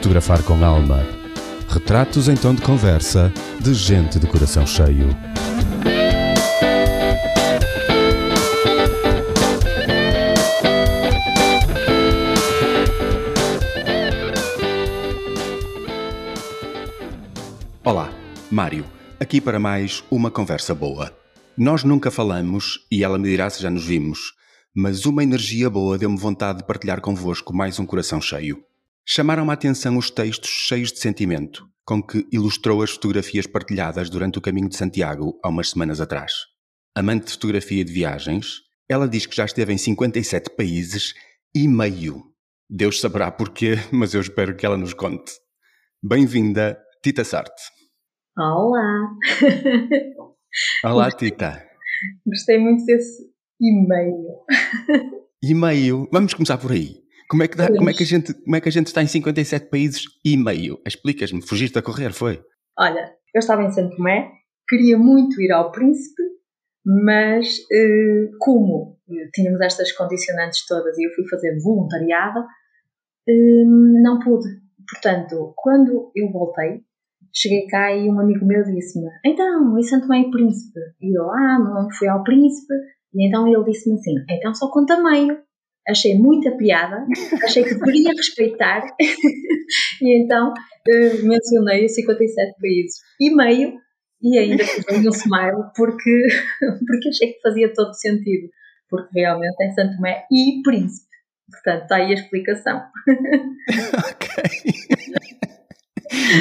Fotografar com alma. Retratos em tom de conversa de gente de coração cheio. Olá, Mário. Aqui para mais uma conversa boa. Nós nunca falamos e ela me dirá se já nos vimos, mas uma energia boa deu-me vontade de partilhar convosco mais um coração cheio. Chamaram-me a atenção os textos cheios de sentimento com que ilustrou as fotografias partilhadas durante o caminho de Santiago há umas semanas atrás. Amante de fotografia de viagens, ela diz que já esteve em 57 países e meio. Deus saberá porquê, mas eu espero que ela nos conte. Bem-vinda, Tita Sarte. Olá! Olá, Tita. Gostei muito desse e-mail. E-mail, vamos começar por aí. Como é, que dá, como, é que a gente, como é que a gente está em 57 países e meio? Explicas-me, fugiste a correr, foi? Olha, eu estava em Santo Tomé, queria muito ir ao Príncipe, mas uh, como tínhamos estas condicionantes todas e eu fui fazer voluntariado, uh, não pude. Portanto, quando eu voltei, cheguei cá e um amigo meu disse-me: Então, em Santo Tomé e Príncipe? E eu, ah, não fui ao Príncipe. E então ele disse-me assim: Então só conta meio achei muita piada, achei que deveria respeitar, e então uh, mencionei os 57 países e meio, e ainda fiz um smile, porque, porque achei que fazia todo sentido, porque realmente é Santo Tomé e Príncipe. Portanto, está aí a explicação. ok.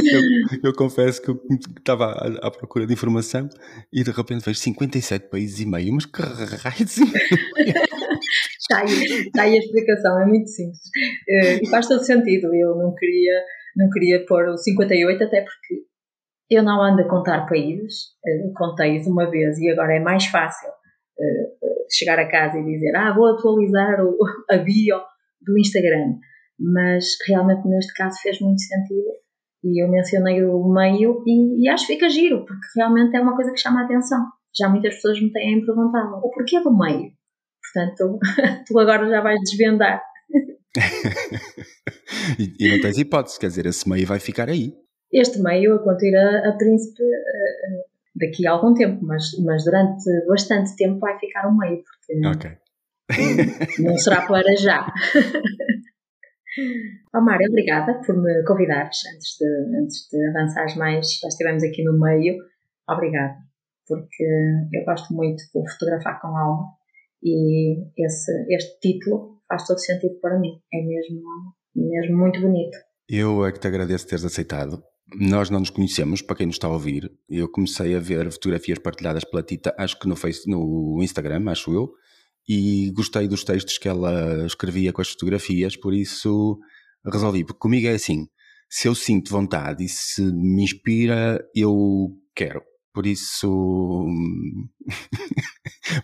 Eu, eu, confesso que eu estava à, à, procura de informação e de repente vejo 57 países e meio, mas que raio Está aí, está aí a explicação, é muito simples. Uh, e faz todo sentido. Eu não queria, não queria pôr o 58, até porque eu não ando a contar países. Uh, contei uma vez e agora é mais fácil uh, chegar a casa e dizer: Ah, vou atualizar o, a bio do Instagram. Mas realmente neste caso fez muito sentido. E eu mencionei o meio e, e acho que fica giro, porque realmente é uma coisa que chama a atenção. Já muitas pessoas me têm perguntado o porquê do meio? Portanto, tu agora já vais desvendar. e, e, não tens hipótese, quer dizer, esse meio vai ficar aí. Este meio, eu conto ir a, a Príncipe uh, daqui a algum tempo, mas, mas durante bastante tempo vai ficar o meio, porque okay. não será para já. Mário, obrigada por me convidares antes de, antes de avançares mais. Já estivemos aqui no meio. Obrigada, porque eu gosto muito de fotografar com alma e esse, este título faz todo sentido para mim. É mesmo, mesmo muito bonito. Eu é que te agradeço teres aceitado. Nós não nos conhecemos, para quem nos está a ouvir. Eu comecei a ver fotografias partilhadas pela Tita, acho que no, face, no Instagram, acho eu, e gostei dos textos que ela escrevia com as fotografias, por isso resolvi. Porque comigo é assim: se eu sinto vontade e se me inspira, eu quero. Por isso.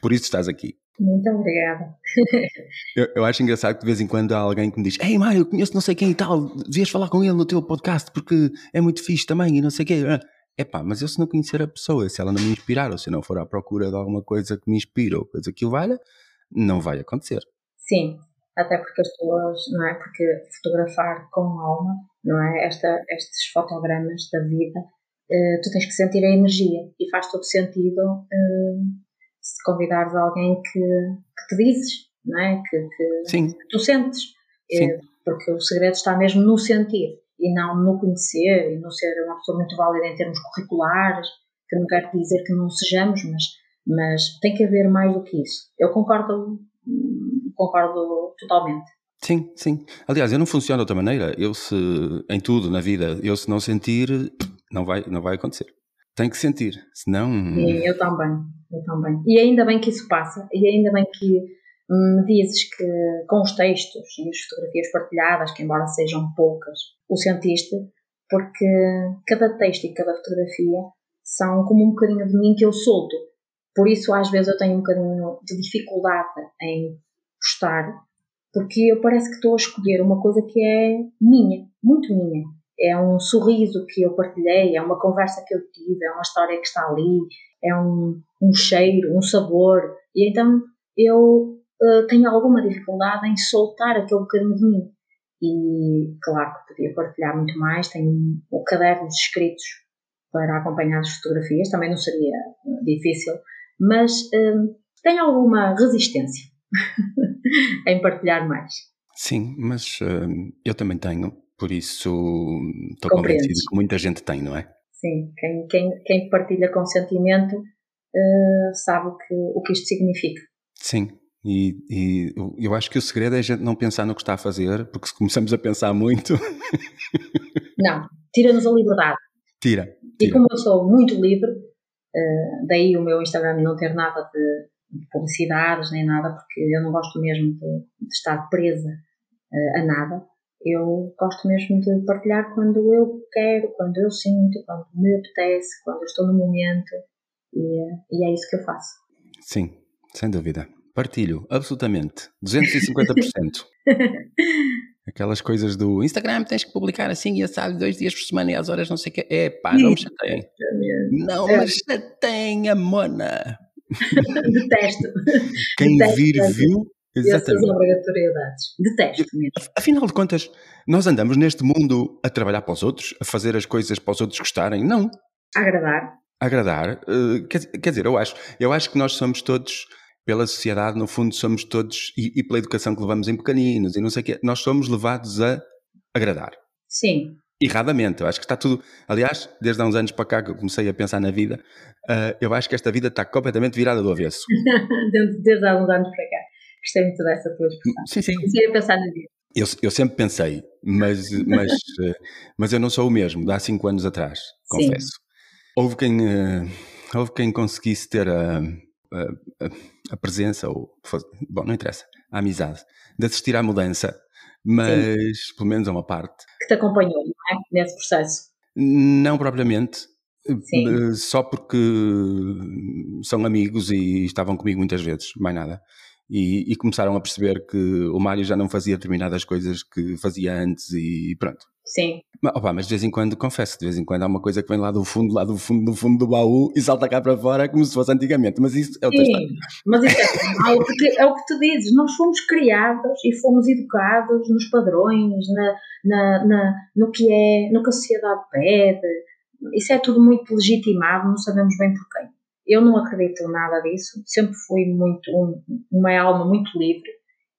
Por isso estás aqui. Muito obrigada. eu, eu, acho engraçado que de vez em quando há alguém que me diz: Ei, Mário, eu conheço não sei quem e tal, devias falar com ele no teu podcast porque é muito fixe também e não sei o quê. Epá, mas eu se não conhecer a pessoa, se ela não me inspirar ou se não for à procura de alguma coisa que me inspire ou coisa que o valha, não vai acontecer. Sim, até porque as pessoas, não é? Porque fotografar com alma, não é? Esta, estes fotogramas da vida, uh, tu tens que sentir a energia e faz todo sentido. Uh, se convidares alguém que, que te dizes, não é? Que, que, que tu sentes. Sim. É, porque o segredo está mesmo no sentir e não no conhecer e no ser uma pessoa muito válida em termos curriculares, que não quer dizer que não sejamos, mas, mas tem que haver mais do que isso. Eu concordo, concordo totalmente. Sim, sim. Aliás, eu não funciono de outra maneira. Eu se, em tudo na vida, eu se não sentir, não vai, não vai acontecer. Tem que sentir, senão. Sim, eu também, eu também. E ainda bem que isso passa, e ainda bem que me dizes que com os textos e as fotografias partilhadas, que embora sejam poucas, o sentiste, porque cada texto e cada fotografia são como um bocadinho de mim que eu solto. Por isso, às vezes, eu tenho um bocadinho de dificuldade em postar, porque eu parece que estou a escolher uma coisa que é minha, muito minha é um sorriso que eu partilhei, é uma conversa que eu tive, é uma história que está ali, é um, um cheiro, um sabor. E então eu uh, tenho alguma dificuldade em soltar aquele bocadinho de mim. e claro que podia partilhar muito mais. Tenho o caderno de escritos para acompanhar as fotografias, também não seria difícil, mas hum, tenho alguma resistência em partilhar mais. Sim, mas eu também tenho, por isso estou convencido que muita gente tem, não é? Sim, quem, quem, quem partilha consentimento uh, sabe o que, o que isto significa. Sim, e, e, eu acho que o segredo é a gente não pensar no que está a fazer, porque se começamos a pensar muito. não, tira-nos a liberdade. Tira, tira. E como eu sou muito livre, uh, daí o meu Instagram não ter nada de, de, publicidades nem nada, porque eu não gosto mesmo de, de estar presa uh, a nada. Eu gosto mesmo de partilhar quando eu quero, quando eu sinto, quando me apetece, quando eu estou no momento, e, e é isso que eu faço. Sim, sem dúvida. Partilho, absolutamente. 250%. Aquelas coisas do Instagram tens que publicar assim e assado dois dias por semana e às horas não sei o que. É pá, não me chateiem. Não é. me chateiem, a mona. Detesto. Quem Detesto vir, viu. Exatamente. Essas obrigatoriedades. Detesto mesmo. Afinal de contas, nós andamos neste mundo a trabalhar para os outros, a fazer as coisas para os outros gostarem? Não. agradar. agradar. Uh, quer, quer dizer, eu acho, eu acho que nós somos todos pela sociedade, no fundo, somos todos, e, e, pela educação que levamos em pequeninos e não sei o quê, nós somos levados a agradar. Sim. Erradamente, eu acho que está tudo. Aliás, desde há uns anos para cá que eu comecei a pensar na vida, uh, eu acho que esta vida está completamente virada do avesso. desde há uns anos para cá. Gostei muito dessa tua expressão. Sim, sim. Comecei a pensar na vida. Eu, eu sempre pensei, mas, mas, uh, mas eu não sou o mesmo, de há cinco anos atrás, confesso. Sim. Houve quem, uh, houve quem conseguisse ter a a, a, presença, ou bom, não interessa, a amizade, de assistir à mudança, mas Sim. pelo menos a uma parte. Que te acompanhou, não é? Nesse processo? Não propriamente. Sim. Eh, só porque são amigos e estavam comigo muitas vezes, mais nada. E, e, começaram a perceber que o Mário já não fazia determinadas coisas que fazia antes e pronto. Sim. Mas, opa, mas de vez em quando, confesso, de vez em quando há uma coisa que vem lá do fundo, lá do fundo, do fundo do baú e salta cá para fora como se fosse antigamente. Mas isso é outra Sim, história. mas isso é normal, porque é o que tu dizes, nós fomos criados e fomos educados nos padrões, na, na, na, no, que é, no que a sociedade pede. Isso é tudo muito legitimado, não sabemos bem porquê. Eu não acredito nada disso, sempre fui muito um, uma alma muito livre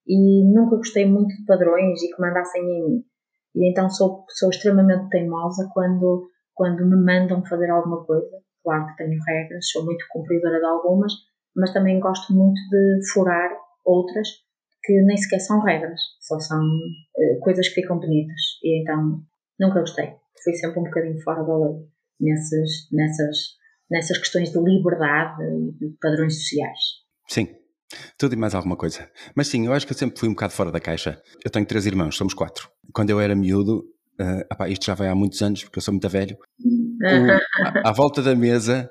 e nunca gostei muito de padrões e que mandassem em mim. E então sou, sou extremamente teimosa quando, quando me mandam fazer alguma coisa. Claro que tenho regras, sou muito cumpridora de algumas, mas também gosto muito de furar outras que nem sequer são regras, só são uh, coisas que ficam bonitas. E então nunca gostei. Fui sempre um bocadinho fora da lei nessas, nessas, nessas questões de liberdade e de padrões sociais. Sim, tudo e mais alguma coisa. Mas sim, eu acho que eu sempre fui um bocado fora da caixa. Eu tenho três irmãos, somos quatro. Quando eu era miúdo, uh, apá, isto já vai há muitos anos, porque eu sou muito velho, à, à, volta da mesa,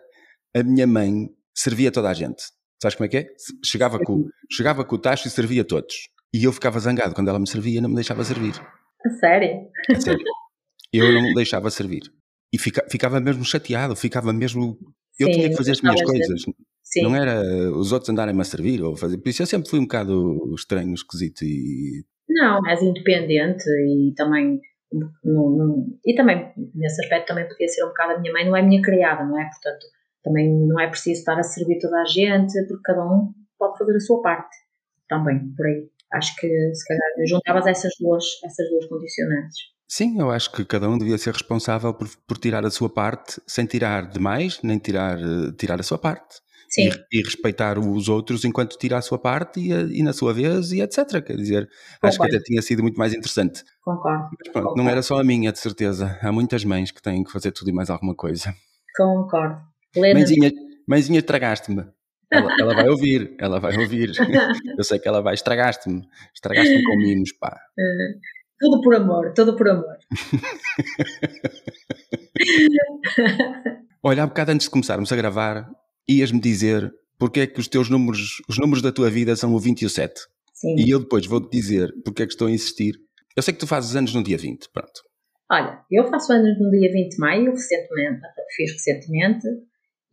a minha mãe servia toda a gente. Sabes como é que é? Chegava com, chegava com o tacho e servia todos. E eu ficava zangado quando ela me servia não me deixava servir. A sério? A sério. Eu não me deixava servir. E fica, ficava mesmo chateado, ficava mesmo. Eu Sim, tinha que fazer as minhas coisas. Sim. Não era os outros andarem-me a servir ou fazer. Por isso eu sempre fui um bocado estranho, esquisito e. Não, mais independente e também. No, no, e também, nesse aspecto, também podia ser um bocado a minha mãe, não é minha criada, não é? Portanto, também não é preciso estar a servir toda a gente, porque cada um pode fazer a sua parte. Também, por aí. Acho que se calhar juntavas essas duas, essas duas condicionantes. Sim, eu acho que cada um devia ser responsável por, por tirar a sua parte, sem tirar demais, nem tirar, eh, tirar a sua parte. E, e, respeitar os outros enquanto tira a sua parte e, e na sua vez e etc. Quer dizer, Concordo. acho que até tinha sido muito mais interessante. Concordo. Mas pronto, Concordo. não era só a minha, de certeza. Há muitas mães que têm que fazer tudo e mais alguma coisa. Concordo. Mãezinha, mãezinha estragaste-me. Ela, ela, vai ouvir, ela vai ouvir. Eu sei que ela vai, estragaste-me. Estragaste-me com mimos, pá. Tudo por amor, tudo por amor. Olha, há bocado antes de começarmos a gravar, ias-me dizer porque é que os teus números, os números da tua vida são o 20 e o 7. Sim. E eu depois vou-te dizer porque é que estou a insistir. Eu sei que tu fazes anos no dia 20, pronto. Olha, eu faço anos no dia 20 de maio, recentemente, fiz recentemente,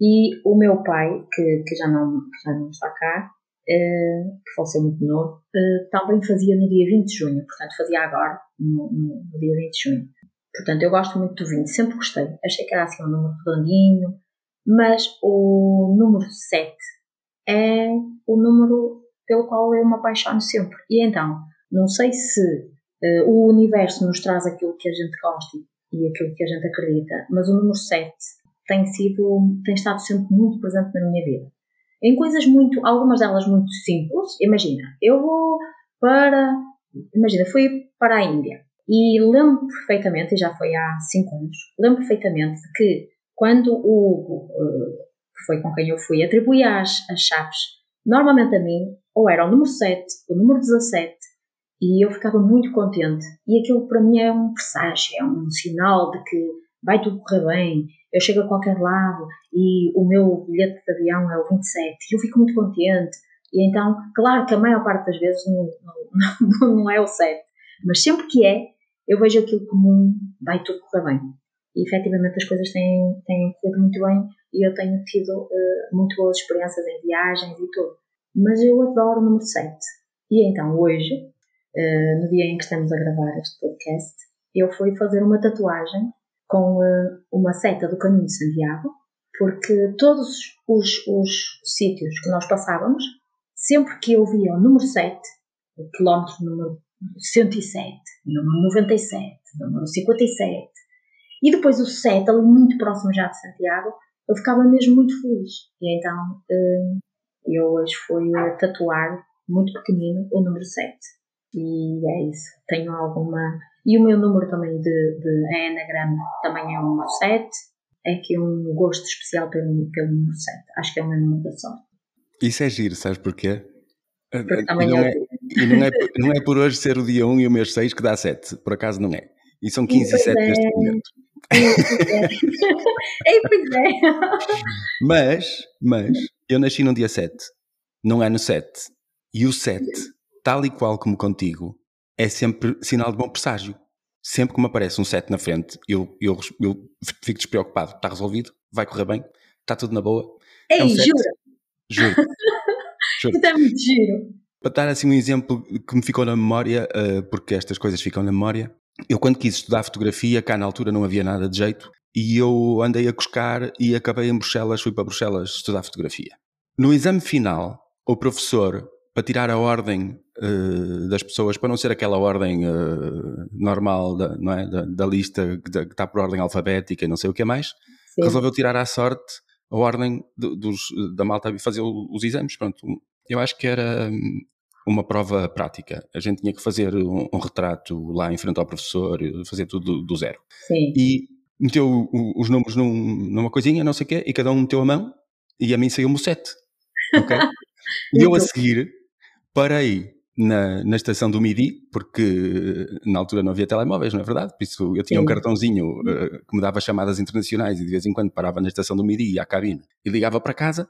e o meu pai, que, que, já, não, que já não está cá, que faleceu muito novo, também fazia no dia 20 de junho, portanto fazia agora, no, no, no dia 20 de junho. Portanto, eu gosto muito do 20, sempre gostei. Achei que era assim um número redondinho, mas o número 7 é o número pelo qual eu me apaixono sempre. E então, não sei se uh, o universo nos traz aquilo que a gente gosta e aquilo que a gente acredita, mas o número 7 tem sido, tem estado sempre muito presente na minha vida. Em coisas muito, algumas delas muito simples. Imagina, eu vou para, imagina, fui para a Índia e lembro perfeitamente, e já foi há 5 anos, lembro perfeitamente que quando o Hugo, que foi com quem eu fui, atribuía as, as chaves, normalmente a mim, ou era o número 7, o número 17, e eu ficava muito contente. E aquilo para mim é um presságio, é um sinal de que vai tudo correr bem, eu chego a qualquer lado e o meu bilhete de avião é o 27 e eu fico muito contente. E então, claro que a maior parte das vezes não, não, não é o 7, mas sempre que é, eu vejo aquilo como vai tudo correr bem. E efetivamente as coisas têm, têm corrido muito bem e eu tenho tido uh, muito boas experiências em viagens e tudo. Mas eu adoro o número 7. E então hoje, uh, no dia em que estamos a gravar este podcast, eu fui fazer uma tatuagem com uh, uma seta do Caminho de Santiago, porque todos os, os sítios que nós passávamos, sempre que eu via o número 7, o quilómetro número 107, número 97, número 57, e depois o 7, ali muito próximo já de Santiago, eu ficava mesmo muito feliz. E então uh, eu hoje fui tatuar, muito pequenino, o número 7. E é isso. Tenho alguma e o meu número também de, de anagrama também é o número 7. É que um gosto especial pelo, pelo número 7. Acho que é o meu número da sorte. Isso é giro, sabes porquê? Porque também não, é, e não, é, não é por hoje ser o dia 1 e o mês 6 que dá 7. Por acaso não é. E são 15 e, e 7 é. neste momento. É, pois é. mas, mas, eu nasci no dia 7, não é no 7. E o 7, tal e qual como contigo, é sempre sinal de bom presságio. Sempre que me aparece um 7 na frente, eu, eu, eu fico despreocupado. Está resolvido, vai correr bem, está tudo na boa. Ei, é um jura? Juro. juro. Isso é muito giro. Para dar assim um exemplo que me ficou na memória, uh, porque estas coisas ficam na memória, eu quando quis estudar fotografia, cá na altura não havia nada de jeito, e eu andei a cuscar e acabei em Bruxelas, fui para Bruxelas estudar fotografia. No exame final, o professor para tirar a ordem uh, das pessoas, para não ser aquela ordem uh, normal da, não é? da, da lista que, está por ordem alfabética e não sei o que é mais, Sim. resolveu tirar à sorte a ordem de, dos, da malta a fazer os exames. Pronto, eu acho que era hum, uma prova prática. A gente tinha que fazer um, um retrato lá em frente ao professor, fazer tudo do, do zero. Sim. E meteu os números num, numa coisinha, não sei o quê, e cada um meteu a mão, e a mim saiu-me o 7. Ok? e eu a seguir parei na, na estação do Midi, porque na altura não havia telemóveis, não é verdade? Por isso eu tinha Sim. um cartãozinho uh, que me dava chamadas internacionais e de vez em quando parava na estação do Midi, à cabine, e ligava para casa.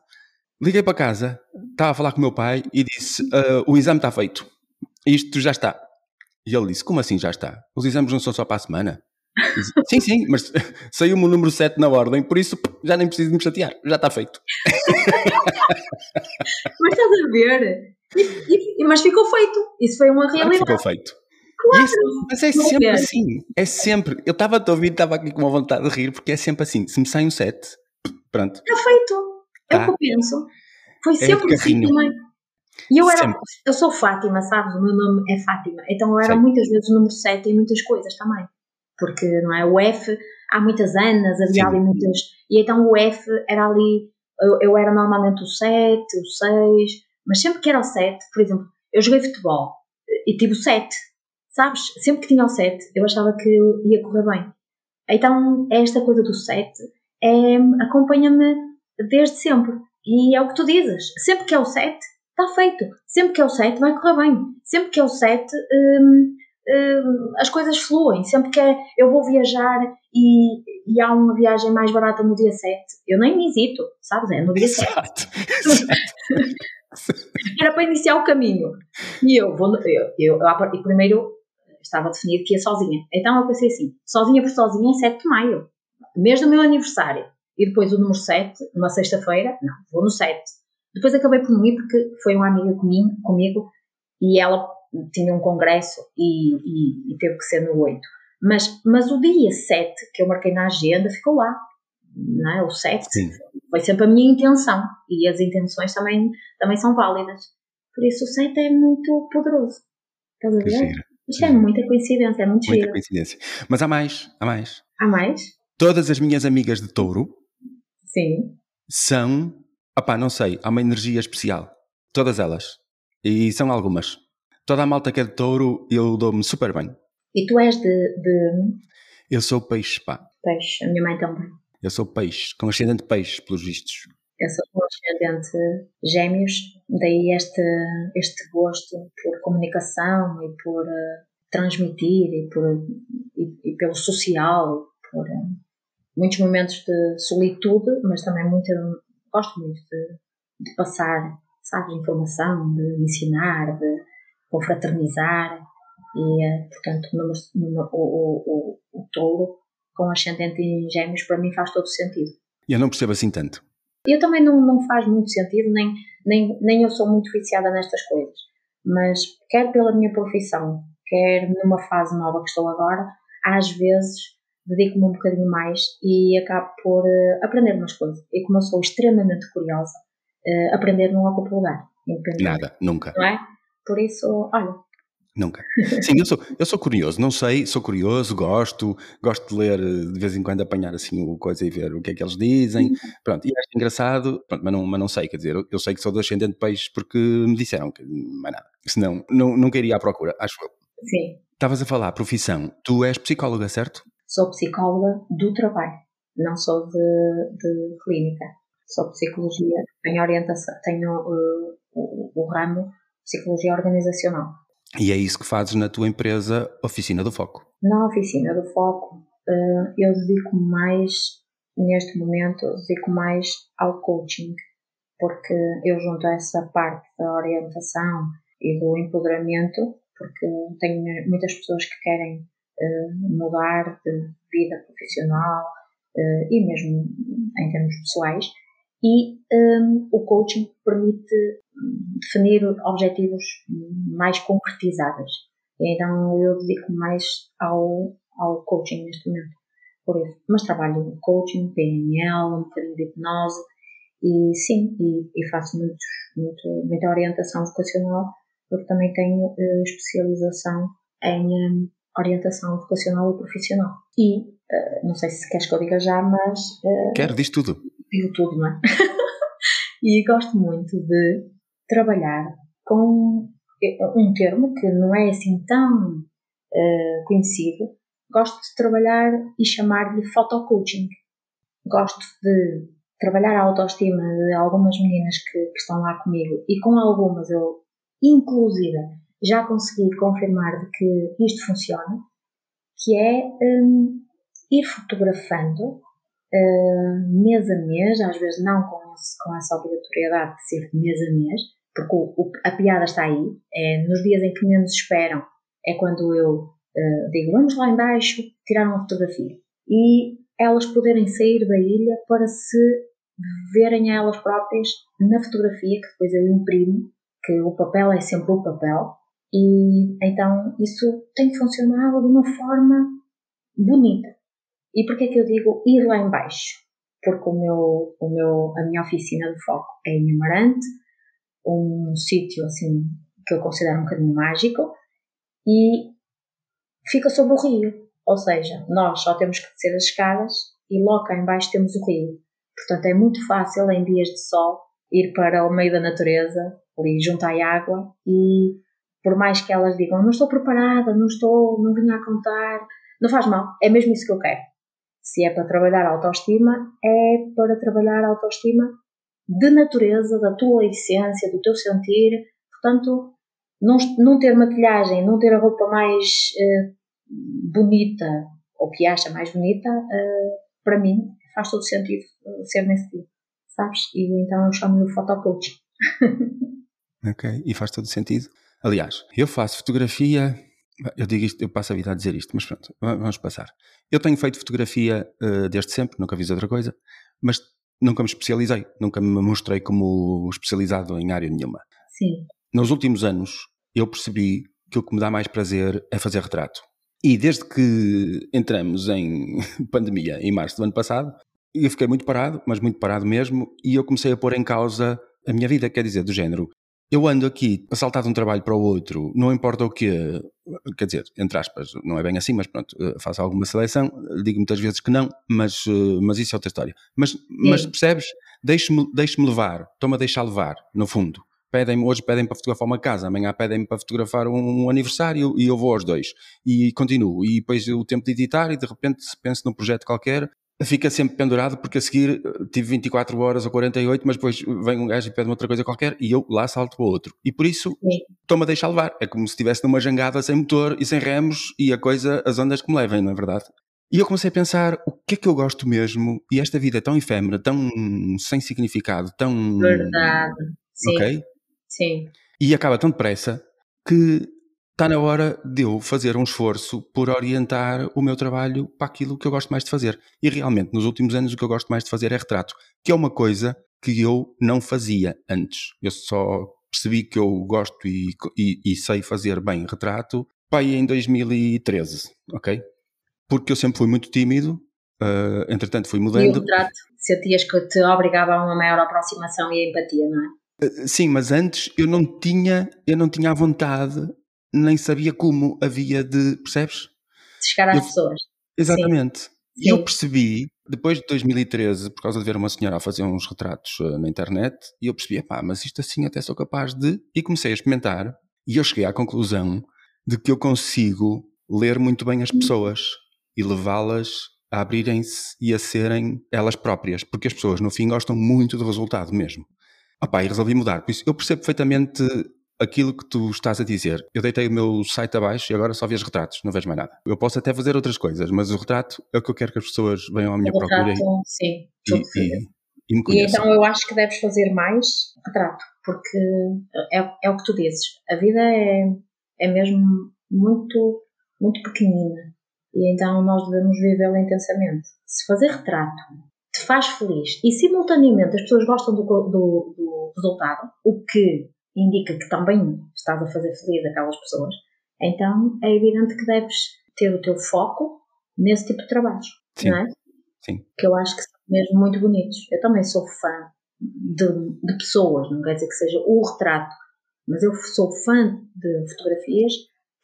Liguei para casa, estava a falar com o meu pai e disse: uh, O exame está feito, isto já está. E ele disse: Como assim já está? Os exames não são só para a semana? Sim, sim, mas saiu-me o número 7 na ordem, por isso já nem preciso de me chatear, já está feito. mas estás a ver? E, e, mas ficou feito. Isso foi uma realidade. ficou feito. Claro. Isso, mas é sempre assim. É sempre. Eu estava a te ouvir, estava aqui com uma vontade de rir, porque é sempre assim. Se me sai um 7, pronto. Está feito. É tá. o que eu penso. Foi é sempre assim também. E eu era, eu sou Fátima, sabes? O meu nome é Fátima. Então eu era Sei. muitas vezes o número 7 em muitas coisas também. Porque, não é? O F, há muitas Anas, havia Sim. ali muitas. E então o F era ali, eu, eu era normalmente o 7, o 6, mas sempre que era o 7, por exemplo, eu joguei futebol e tive o 7, sabes? Sempre que tinha o 7, eu achava que ia correr bem. Então, esta coisa do 7 é, acompanha-me desde sempre. E é o que tu dizes. Sempre que é o 7, está feito. Sempre que é o 7, vai correr bem. Sempre que é o 7, hum, hum, as coisas fluem. Sempre que é, eu vou viajar e, e, há uma viagem mais barata no dia 7, eu nem me hesito, sabes? É no dia Exato. 7. Era para iniciar o caminho. E eu vou. Eu, eu, eu, primeiro estava definido que ia sozinha. Então eu pensei assim: sozinha por sozinha é 7 de maio, mês do meu aniversário. E depois o número 7, numa sexta-feira, não, vou no 7. Depois acabei por não ir porque foi uma amiga comigo, comigo e ela tinha um congresso e, e, e, teve que ser no 8. Mas, mas o dia 7 que eu marquei na agenda ficou lá. Não é? O 7 Sim. foi sempre a minha intenção e as intenções também, também são válidas. Por isso o 7 é muito poderoso. Estás a ver? Isto é muita coincidência, é muito Muita giro. coincidência. Mas há mais, há mais. Há mais? Todas as minhas amigas de touro Sim. são, opá, não sei, há uma energia especial. Todas elas. E são algumas. Toda a malta que é de touro, eu dou-me super bem. E tu és de, de... Eu sou peixe, pá. Peixe, a minha mãe também. Eu sou peixe, com ascendente peixe, pelos vistos. Eu sou com ascendente gêmeos, daí este, este gosto por comunicação e por uh, transmitir e, por, e, e, pelo social e por uh, muitos momentos de solitude, mas também muito, gosto muito de, de passar, sabes, informação, de ensinar, de confraternizar e, uh, portanto, o, o, o, o touro com ascendente em gêmeos para mim faz todo sentido. Eu não percebo assim tanto. Eu também não, não faz muito sentido, nem, nem, nem eu sou muito viciada nestas coisas. Mas, quer pela minha profissão, quer numa fase nova que estou agora, às vezes dedico-me um bocadinho mais e acabo por uh, aprender umas coisas. E como eu sou extremamente curiosa, uh, aprender não ocupa lugar. Nada, nunca. Não é? Por isso, olha, Nunca. Sim, eu sou, eu sou curioso, não sei, sou curioso, gosto, gosto de ler, de vez em quando apanhar assim o coisa e ver o que é que eles dizem. Uhum. Pronto, e acho engraçado, pronto, mas, não, mas não sei, quer dizer, eu, sei que sou do ascendente de peixe porque me disseram que mais nada. Senão, não, nunca iria à procura, acho eu. Sim. Estavas a falar, profissão. Tu és psicóloga, certo? Sou psicóloga do trabalho, não sou de, de clínica. Sou psicologia, tenho orientação, tenho uh, o, o ramo psicologia organizacional. E é isso que fazes na tua empresa Oficina do Foco? Na Oficina do Foco, eh, eu dedico mais, neste momento, dedico mais ao coaching, porque eu junto a essa parte da orientação e do empoderamento, porque tenho muitas pessoas que querem eh, mudar de vida profissional eh, e mesmo em termos pessoais, e um, o coaching permite definir objetivos mais concretizáveis. Então eu dedico mais ao, ao coaching neste momento. Por isso. Mas trabalho em coaching, PNL, um bocadinho de hipnose e sim, e, e faço muito, muito, muita orientação vocacional porque também tenho uh, especialização em um, orientação vocacional e profissional. E, uh, não sei se queres que eu diga já, mas... Uh, Quero, diz tudo. Digo tudo, não é? e gosto muito de trabalhar com um termo que não é assim tão uh, conhecido. Gosto de trabalhar e chamar-lhe photo-coaching. Gosto de trabalhar a autoestima de algumas meninas que, que, estão lá comigo e com algumas eu, inclusive, já consegui confirmar de que isto funciona, que é um, ir fotografando uh, mês a mês, às vezes não com, esse, com essa obrigatoriedade de ser mês a mês, porque o, o, a piada está aí, é nos dias em que menos esperam, é quando eu uh, digo vamos lá embaixo tirar uma fotografia e elas poderem sair da ilha para se verem a elas próprias na fotografia que depois eu imprimo, que o papel é sempre o papel, e então isso tem funcionado de uma forma bonita. E porquê que eu digo ir lá embaixo? Porque o meu, o meu, a minha oficina de foco é em Amarante, um sítio assim que eu considero um bocadinho mágico e fica sobre o rio. Ou seja, nós só temos que descer as escadas e logo cá embaixo temos o rio. Portanto, é muito fácil em dias de sol ir para o meio da natureza, ali junto à água e por mais que elas digam não estou preparada, não estou, não vim a contar, não faz mal, é mesmo isso que eu quero. Se é para trabalhar a autoestima, é para trabalhar a autoestima de natureza, da tua essência, do teu sentir. Portanto, não, ter maquilhagem, não ter a roupa mais uh, bonita, ou que acha mais bonita, uh, para mim faz todo sentido uh, ser nesse tipo, sabes? E então eu chamo-lhe fotocoaching. ok, e faz todo sentido. Aliás, eu faço fotografia, eu digo isto, eu passo a vida a dizer isto, mas pronto, vamos passar. Eu tenho feito fotografia desde sempre, nunca fiz outra coisa, mas nunca me especializei, nunca me mostrei como especializado em área nenhuma. Sim. Nos últimos anos, eu percebi que o que me dá mais prazer é fazer retrato. E desde que entramos em pandemia, em março do ano passado, eu fiquei muito parado, mas muito parado mesmo, e eu comecei a pôr em causa a minha vida, quer dizer, do género. Eu ando aqui a saltar de um trabalho para o outro, não importa o quê, quer dizer, entre aspas, não é bem assim, mas pronto, eh, faço alguma seleção, digo muitas vezes que não, mas, eh, mas isso é outra história. Mas, mas percebes? Deixe-me deixe levar, estou-me a deixar levar, no fundo. Pedem hoje pedem para fotografar uma casa, amanhã pedem para fotografar um aniversário e eu vou aos dois. E continuo. E depois o tempo de editar e de repente penso num projeto qualquer fica sempre pendurado porque a seguir eh, tive 24 horas ou 48, mas depois vem um gajo e pede-me outra coisa qualquer e eu lá salto para outro. E por isso estou-me a deixar levar. É como se estivesse numa jangada sem motor e sem remos e a coisa, as ondas que me levem, não é verdade? E eu comecei a pensar o que é que eu gosto mesmo e esta vida é tão efêmera, tão sem significado, tão. Verdade. Sim. Ok? Sim. E acaba tão depressa que está na hora de eu fazer um esforço por orientar o meu trabalho para aquilo que eu gosto mais de fazer. E realmente, nos últimos anos, o que eu gosto mais de fazer é retrato, que é uma coisa que eu não fazia antes. Eu só percebi que eu gosto e, e, e sei fazer bem retrato pai em 2013, ok? Porque eu sempre fui muito tímido, uh, entretanto fui mudando. E o retrato sentias que te obrigava a uma maior aproximação e empatia, não é? Uh, sim, mas antes eu não tinha, eu não tinha a vontade nem sabia como havia de, percebes? De chegar às eu, pessoas. Exatamente. E eu percebi, depois de 2013, por causa de ver uma senhora a fazer uns retratos uh, na internet, e eu percebi, pá, mas isto assim até sou capaz de. E comecei a experimentar, e eu cheguei à conclusão de que eu consigo ler muito bem as hum. pessoas e levá-las a abrirem-se e a serem elas próprias, porque as pessoas no fim gostam muito do resultado mesmo. Opá, e resolvi mudar. Por isso, eu percebo perfeitamente aquilo que tu estás a dizer. Eu deitei o meu site abaixo e agora só vejo retratos, não vejo mais nada. Eu posso até fazer outras coisas, mas o retrato é o que eu quero que as pessoas venham à minha o procura. Retrato, e, sim. E, e, e, me e então eu acho que deves fazer mais retrato, porque é, é o que tu dizes. A vida é, é mesmo muito, muito pequenina. E então nós devemos vivê-la intensamente. Se fazer retrato te faz feliz e simultaneamente as pessoas gostam do, do, do resultado, o que indica que também estás a fazer feliz aquelas pessoas, então é evidente que deves ter o teu foco nesse tipo de trabalhos, Sim. não é? Sim. Que eu acho que são mesmo muito bonitos. Eu também sou fã de, de pessoas, não quer dizer que seja o retrato, mas eu sou fã de fotografias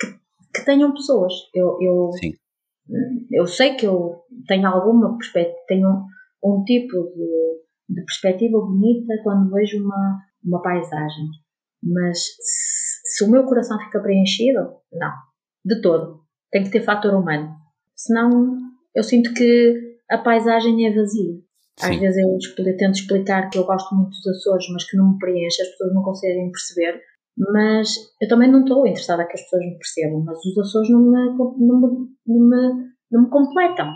que, que tenham pessoas. Eu, eu, Sim. eu sei que eu tenho alguma perspectiva, tenho um, um tipo de, de perspectiva bonita quando vejo uma, uma paisagem mas se, se o meu coração fica preenchido, não. De todo. Tem que ter fator humano. Senão eu sinto que a paisagem é vazia. Às Sim. vezes eu tento explicar que eu gosto muito dos Açores, mas que não me preenche, as pessoas não conseguem perceber. Mas eu também não estou interessada que as pessoas me percebam, mas os Açores não me, não me, não me, não me completam.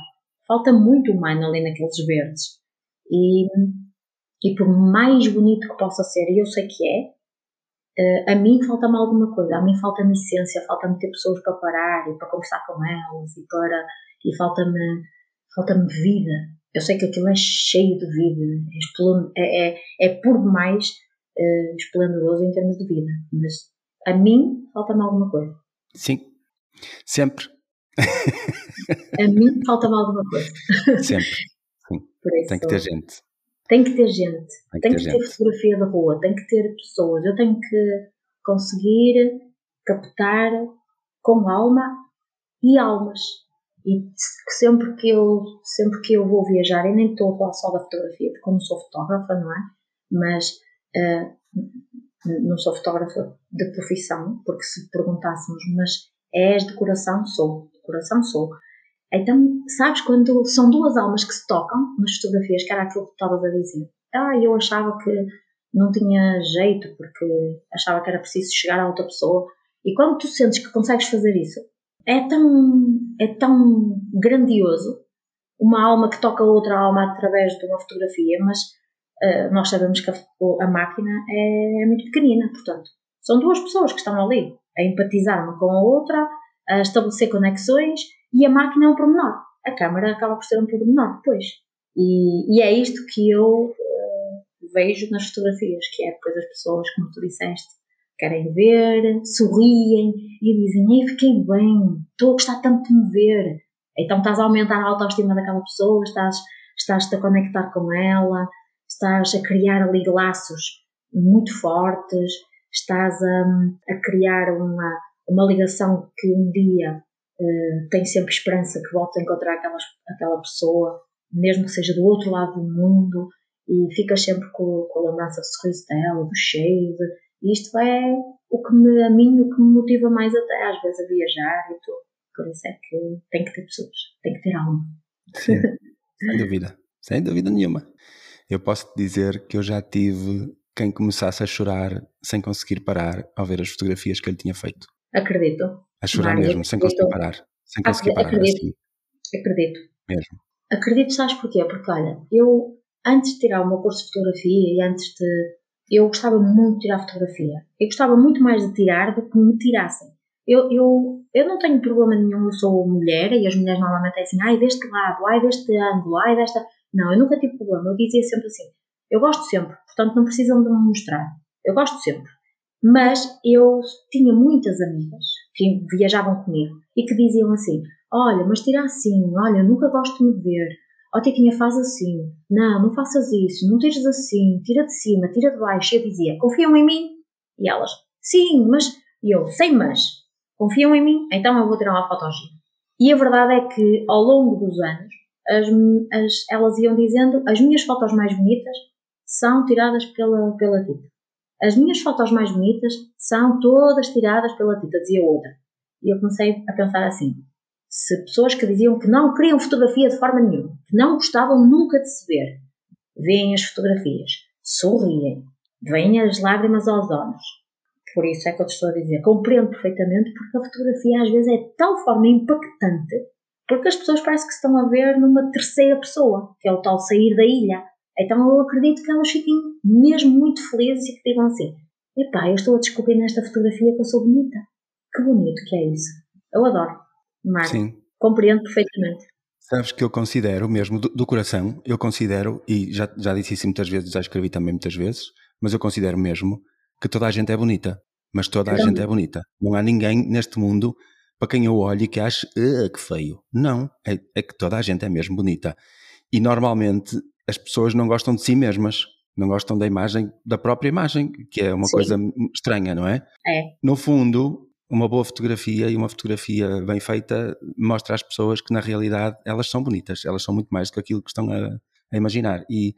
Falta muito humano ali naqueles verdes. E, e por mais bonito que possa ser, e eu sei que é, Uh, a mim falta-me alguma coisa, a mim falta-me essência, falta-me ter pessoas para parar e para conversar com elas e para e falta-me falta-me vida. Eu sei que aquilo é cheio de vida, é, é, é por demais uh, esplendoroso em termos de vida, mas a mim falta-me alguma coisa. Sim, sempre. a mim falta-me alguma coisa. Sempre. Sim. Tem que ter gente. Tem que ter gente, tem que, tem que ter, ter fotografia da rua, tem que ter pessoas. Eu tenho que conseguir captar com alma e almas. E sempre que eu, sempre que eu vou viajar, e nem estou a falar só da fotografia, porque eu não sou fotógrafa, não é? Mas uh, não sou fotógrafa de profissão, porque se perguntássemos, mas és de coração? Sou, de coração sou. Então, sabes, quando são duas almas que se tocam nas fotografias, que era aquilo que estavas a dizer. Ah, eu achava que não tinha jeito porque achava que era preciso chegar a outra pessoa. E quando tu sentes que consegues fazer isso, é tão, é tão grandioso uma alma que toca outra alma através de uma fotografia, mas uh, nós sabemos que a, a, máquina é, é muito pequenina, portanto, são duas pessoas que estão ali a empatizar uma com a outra, a estabelecer conexões e a máquina é um pormenor. A câmara acaba por ser um pormenor depois. E, e é isto que eu uh, vejo nas fotografias, que é depois as pessoas, como tu disseste, querem ver, sorriem e dizem: Ei, fiquei bem, estou a gostar tanto de me ver. Então estás a aumentar a autoestima daquela pessoa, estás, estás a conectar com ela, estás a criar ali laços muito fortes, estás a, a criar uma, uma ligação que um dia uh, tem sempre esperança que volte a encontrar aquela, aquela pessoa, mesmo que seja do outro lado do mundo, e ficas sempre com, com a lembrança do sorriso dela, do cheiro. E isto é o que me, a mim, o que me motiva mais até às vezes a viajar e tudo. Por isso é que tem que ter pessoas, tem que ter alma. Sim, sem dúvida, sem dúvida nenhuma. Eu posso te dizer que eu já tive quem começasse a chorar sem conseguir parar ao ver as fotografias que ele tinha feito. Acredito. A chorar Mário, mesmo, sem conseguir parar. Sem conseguir parar. Acredito. Assim. Acredito. Mesmo. Acredito, sabes porquê? Porque, olha, eu, antes de tirar o meu curso de fotografia e antes de. Eu gostava muito de tirar fotografia. Eu gostava muito mais de tirar do que me tirassem. Eu, eu, eu não tenho problema nenhum, eu sou mulher e as mulheres normalmente é assim, ai deste lado, ai deste ângulo, ai desta. Não, eu nunca tive problema. Eu dizia sempre assim, eu gosto sempre, portanto não precisam de me mostrar. Eu gosto sempre. Mas eu tinha muitas amigas que viajavam comigo e que diziam assim: Olha, mas tira assim, olha, nunca gosto de me ver. Ó oh, Tiquinha, faz assim. Não, não faças isso, não tires assim, tira de cima, tira de baixo. Eu dizia: Confiam em mim? E elas: Sim, mas. E eu: Sem mas. Confiam em mim? Então eu vou tirar uma foto E a verdade é que ao longo dos anos as, as, elas iam dizendo as minhas fotos mais bonitas são tiradas pela, pela Tita. As minhas fotos mais bonitas são todas tiradas pela Tita, dizia outra. E eu comecei a pensar assim: se pessoas que diziam que não queriam fotografia de forma nenhuma, que não gostavam nunca de se ver, veem as fotografias, sorriem, veem as lágrimas aos olhos. Por isso é que eu te estou a dizer, compreendo perfeitamente, porque a fotografia às vezes é de tal forma impactante, porque as pessoas parecem que estão a ver numa terceira pessoa, que é o tal sair da ilha. Então eu acredito que elas fiquem mesmo muito felizes e que digam assim: epá, eu estou a descobrir nesta fotografia que eu sou bonita. Que bonito que é isso. Eu adoro. Marco. Sim. Compreendo perfeitamente. Sabes que eu considero mesmo, do, do, coração, eu considero, e já, já disse isso muitas vezes, já escrevi também muitas vezes, mas eu considero mesmo que toda a gente é bonita. Mas toda a gente é bonita. Não há ninguém neste mundo para quem eu olhe e que ache que feio. Não, é, é que toda a gente é mesmo bonita. E normalmente as pessoas não gostam de si mesmas, não gostam da imagem, da própria imagem, que é uma Sim. coisa estranha, não é? É. No fundo, uma boa fotografia e uma fotografia bem feita mostra às pessoas que na realidade elas são bonitas, elas são muito mais do que aquilo que estão a, a imaginar. E,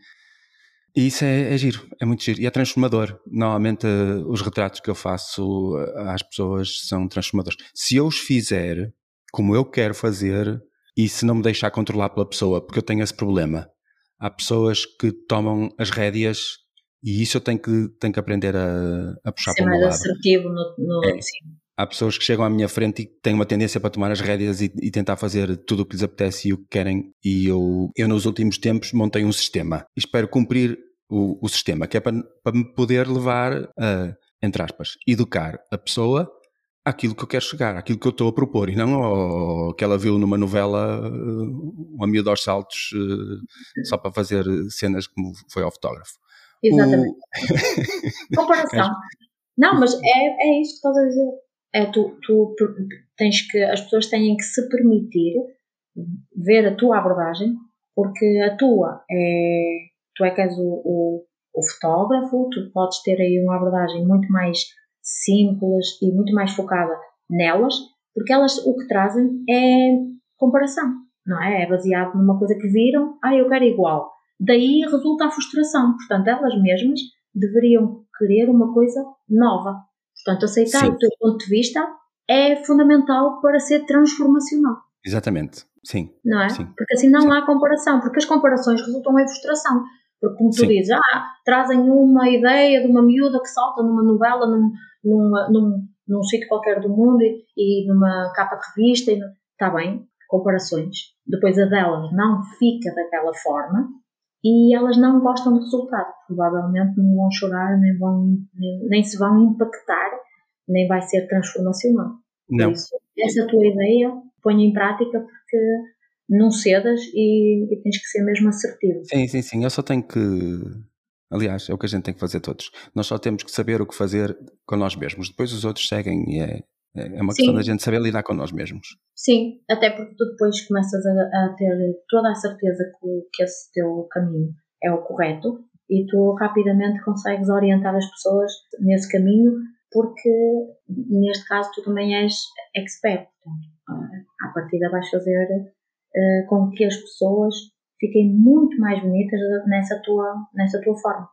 e isso é, é, giro, é muito giro e é transformador. Normalmente uh, os retratos que eu faço uh, às pessoas são transformadores. Se eu os fizer como eu quero fazer e se não me deixar controlar pela pessoa, porque eu tenho esse problema, há pessoas que tomam as rédeas e isso eu tenho que, tenho que aprender a, a puxar para o meu lado. assertivo no, no é. Há pessoas que chegam à minha frente e têm uma tendência para tomar as rédeas e, e, tentar fazer tudo o que lhes apetece e o que querem. E eu, eu nos últimos tempos montei um sistema e espero cumprir o, o sistema, que é para, para me poder levar a, entre aspas, educar a pessoa aquilo que eu quero chegar, aquilo que eu estou a propor, e não ao, que ela viu numa novela uh, uma miúda aos saltos uh, só para fazer cenas como foi ao fotógrafo. Exatamente. O... Comparação. Não, mas é, é isso que estás a dizer. É, tu, tu tens que, as pessoas têm que se permitir ver a tua abordagem, porque a tua é, tu é que és o, o, o fotógrafo, tu podes ter aí uma abordagem muito mais simples e muito mais focada nelas, porque elas o que trazem é comparação, não é? É baseado numa coisa que viram, ah, eu quero igual. Daí resulta a frustração. Portanto, elas mesmas deveriam querer uma coisa nova. Portanto, aceitar Sim. o teu ponto de vista é fundamental para ser transformacional. Exatamente. Sim. Não é? Sim. Porque assim não Sim. há comparação, porque as comparações resultam em frustração. Porque, como tu Sim. dizes, ah, trazem uma ideia de uma miúda que salta numa novela, num, numa, num, num sítio qualquer do mundo e, e numa capa de revista, está bem, comparações. Depois a delas não fica daquela forma e elas não gostam do resultado. Provavelmente não vão chorar, nem, vão, nem, nem se vão impactar, nem vai ser transformacional. Não. Isso, essa tua ideia, ponha em prática porque não cedas e, e, tens que ser mesmo assertivo. Sim, sim, sim. Eu só tenho que. Aliás, é o que a gente tem que fazer todos. Nós só temos que saber o que fazer com nós mesmos. Depois os outros seguem e é, é uma questão Sim. da gente saber lidar com nós mesmos. Sim, até porque tu depois começas a, a ter toda a certeza que, que esse teu caminho é o correto e tu rapidamente consegues orientar as pessoas nesse caminho porque neste caso tu também és expert. Portanto, à partida vais fazer uh, com que as pessoas fiquem muito mais bonitas nessa tua, nessa tua forma.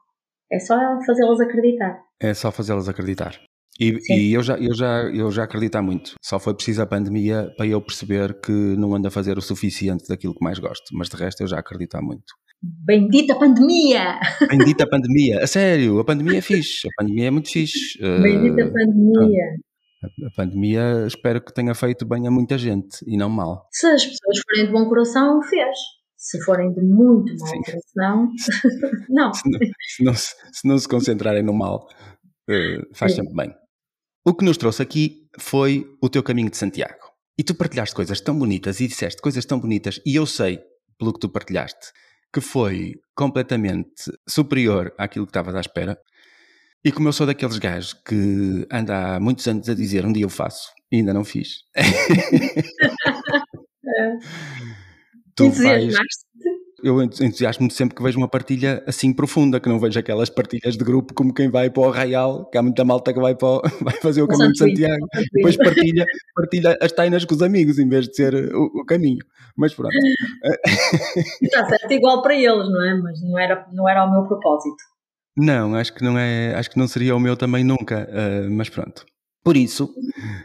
É só fazê-las acreditar. É só fazê-las acreditar. E, e, eu, já, eu, já, eu já acredito há muito. Só foi preciso a pandemia para eu perceber que não ando a fazer o suficiente daquilo que mais gosto. Mas de resto eu já acredito há muito. Bendita pandemia! Bendita pandemia! A sério, a pandemia é fixe. A pandemia é muito fixe. Bendita uh, pandemia! A, pandemia espero que tenha feito bem a muita gente e não mal. Se as pessoas forem de bom coração, fez. Se forem de muito mau coração, não. Se não, se não, se não se concentrarem no mal, uh, faz sempre bem. O que nos trouxe aqui foi o teu caminho de Santiago. E tu partilhaste coisas tão bonitas e disseste coisas tão bonitas, e eu sei, pelo que tu partilhaste, que foi completamente superior àquilo que estavas à espera. E como eu sou daqueles gajos que anda há muitos anos a dizer um dia eu faço e ainda não fiz. tu vais, eu entusiasmo-me sempre que vejo uma partilha assim profunda, que não vejo aquelas partilhas de grupo como quem vai para o Arraial, que há muita malta que vai, para o, vai fazer o caminho de Santiago, depois partilha, partilha as tainas com os amigos em vez de ser o, o caminho. Mas pronto. Está certo, igual para eles, não é? Mas não era, não era o meu propósito. Não, acho que não é, acho que não seria o meu também nunca, uh, mas pronto. Por isso,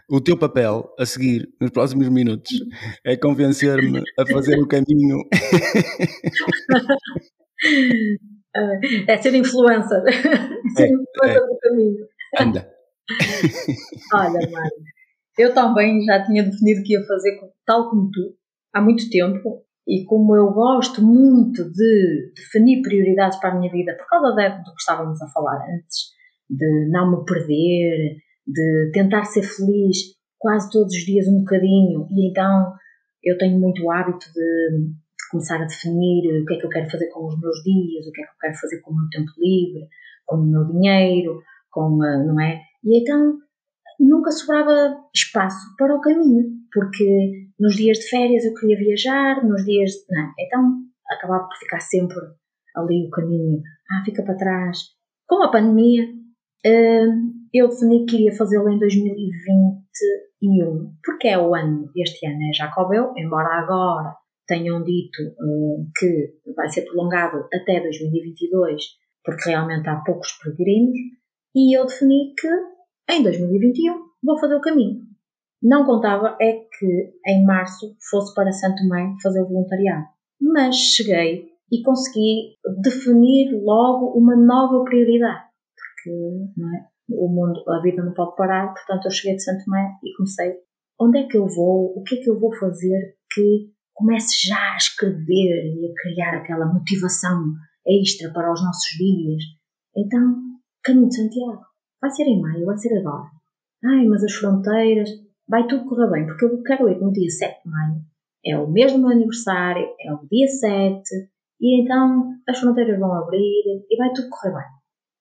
o teu papel a seguir nos próximos minutos é convencer-me a fazer o caminho. é ser influencer. É ser influencer é. do caminho. Anda. Olha, Mário, eu também já tinha definido que ia fazer tal como tu há muito tempo e como eu gosto muito de definir prioridades para a minha vida por causa do que estávamos a falar antes, de não me perder, de tentar ser feliz quase todos os dias um bocadinho e então eu tenho muito o hábito de, de, começar a definir o que é que eu quero fazer com os meus dias, o que é que eu quero fazer com o meu tempo livre, com o meu dinheiro, com a, não é? E então nunca sobrava espaço para o caminho, porque nos dias de férias eu queria viajar, nos dias de, não, então acabava por ficar sempre ali o caminho, ah, fica para trás. Com a pandemia, hum, eu defini que iria fazê-lo em 2021, porque é o ano, este ano é Jacobeu, embora agora tenham dito uh, que vai ser prolongado até 2022, porque realmente há poucos peregrinos, e eu defini que em 2021 vou fazer o caminho. Não contava é que em março fosse para Santo Tomé fazer o voluntariado, mas cheguei e consegui definir logo uma nova prioridade, porque é? o mundo, a vida não pode parar, portanto eu cheguei de Santo Tomé e comecei, onde é que eu vou, o que é que eu vou fazer que comece já a escrever e a criar aquela motivação extra para os nossos dias. Então, Caminho de Santiago, vai ser em maio, vai ser agora. Ai, mas as fronteiras, vai tudo correr bem, porque eu quero ir no dia 7 de maio. É o meu aniversário, é o dia 7, e então as fronteiras vão abrir e vai tudo correr bem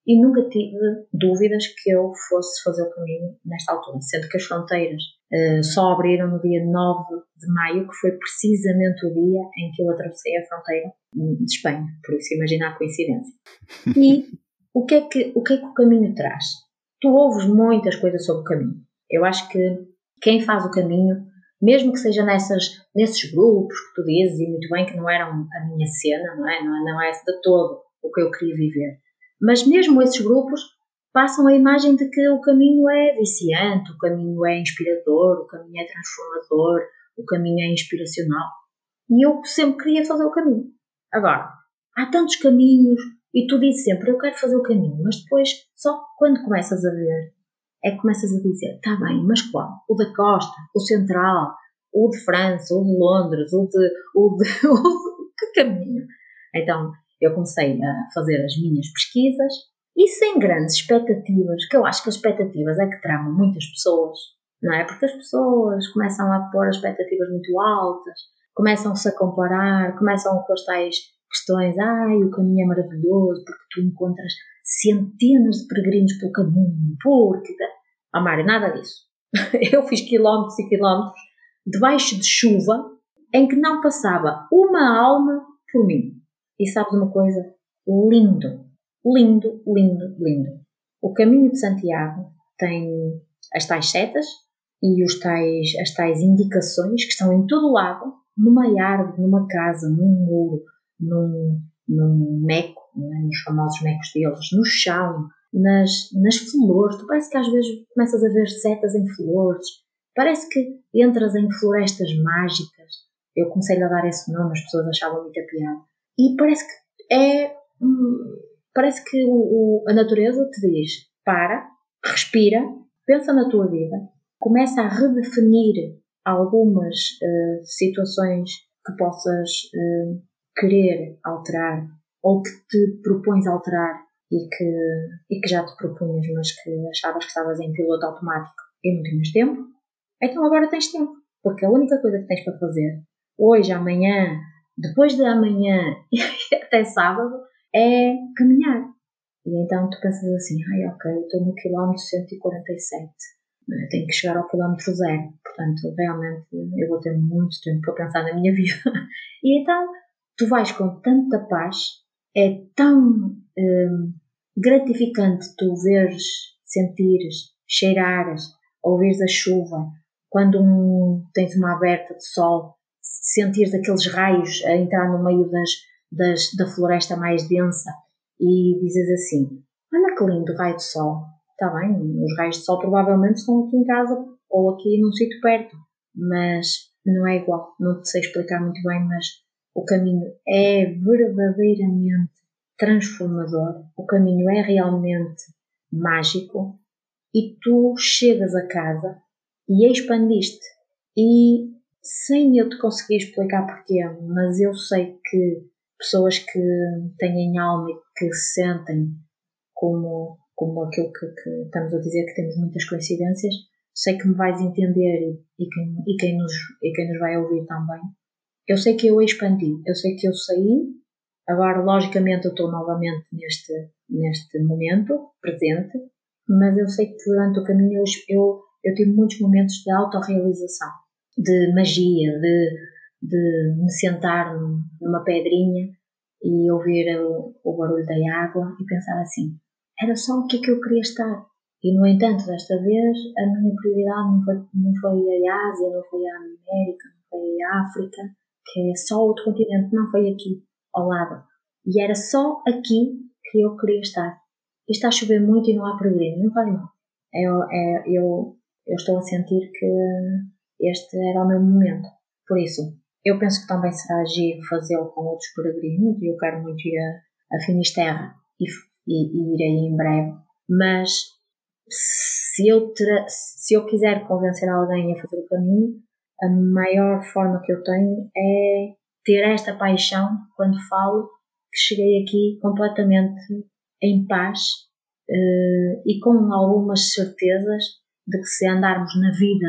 e nunca tive dúvidas que eu fosse fazer o caminho nesta altura, sendo que as fronteiras uh, só abriram no dia 9 de maio, que foi precisamente o dia em que eu atravessei a fronteira de Espanha, por isso imagina a coincidência. E o que, é que, o que é que o caminho traz? Tu ouves muitas coisas sobre o caminho. Eu acho que quem faz o caminho, mesmo que seja nessas, nesses grupos que tu dizes, e muito bem que não eram a minha cena, não é? Não, não é de todo o que eu queria viver mas mesmo esses grupos passam a imagem de que o caminho é viciante, o caminho é inspirador, o caminho é transformador, o caminho é inspiracional. E eu sempre queria fazer o caminho. Agora, há tantos caminhos e tu dizes sempre eu quero fazer o caminho, mas depois só quando começas a ver é que começas a dizer, está bem, mas qual? O da costa, o central, o de França, o de Londres, o de, o de, que caminho? Então, eu comecei a fazer as minhas pesquisas e sem grandes expectativas, que eu acho que as expectativas é que tramam muitas pessoas, não é? Porque as pessoas começam a pôr expectativas muito altas, começam-se a comparar, começam com as tais questões, ai, o caminho é maravilhoso porque tu encontras centenas de peregrinos pelo caminho, porque... Ah, Mário, nada disso. Eu fiz quilómetros e quilómetros debaixo de chuva em que não passava uma alma por mim. E sabes uma coisa? Lindo, lindo, lindo, lindo. O caminho de Santiago tem as tais setas e os tais, as tais indicações que estão em todo lado, numa árvore, numa casa, num muro, num, num meco, né, nos famosos mecos deles, no chão, nas, nas flores. Tu parece que às vezes começas a ver setas em flores. Parece que entras em florestas mágicas. Eu comecei a dar esse nome, as pessoas achavam muita piada. E parece que é. Hum, parece que o, o, a natureza te diz: para, respira, pensa na tua vida, começa a redefinir algumas uh, situações que possas uh, querer alterar ou que te propões alterar e que, e que já te propunhas, mas que achavas que estavas em piloto automático e não tinhas tempo, então agora tens tempo. Porque a única coisa que tens para fazer hoje, amanhã, depois de amanhã e até sábado é caminhar. E então tu pensas assim, ai ok, estou no quilómetro 147, tenho que chegar ao quilómetro zero, portanto realmente eu vou ter muito tempo para pensar na minha vida. E então tu vais com tanta paz, é tão hum, gratificante tu veres, sentires, cheirares, ouvires a chuva, quando um, tens uma aberta de sol, sentires aqueles raios a entrar no meio das, das, da floresta mais densa e dizes assim: Olha que lindo raio de sol. Está bem, os raios de sol provavelmente estão aqui em casa ou aqui num sítio perto, mas não é igual. Não sei explicar muito bem, mas o caminho é verdadeiramente transformador, o caminho é realmente mágico e tu chegas a casa e expandiste. E sem eu te conseguir explicar porquê, mas eu sei que pessoas que têm alma e que se sentem como, como aquilo que, que, estamos a dizer, que temos muitas coincidências, sei que me vais entender e, e, quem, e, quem nos, e quem nos vai ouvir também. Eu sei que eu expandi, eu sei que eu saí, agora logicamente eu estou novamente neste, neste momento presente, mas eu sei que durante o caminho eu, eu, eu tive muitos momentos de autorrealização de magia, de, de me sentar numa pedrinha e ouvir o, o barulho da água e pensar assim: era só o que é que eu queria estar. E, no entanto, desta vez, a minha prioridade não foi, não foi a Ásia, não foi a América, não foi a África, que é só outro continente, não foi aqui, ao lado. E era só aqui que eu queria estar. E está a chover muito e não há problema, não faz mal. Eu, é, eu, eu estou a sentir que este era o meu momento. Por isso, eu penso que também será agir fazê-lo com outros peregrinos e eu quero muito ir a, a Finisterra e, e, e irei em breve. Mas se eu, ter, se eu quiser convencer alguém a fazer o caminho, a maior forma que eu tenho é ter esta paixão quando falo que cheguei aqui completamente em paz uh, e com algumas certezas de que se andarmos na vida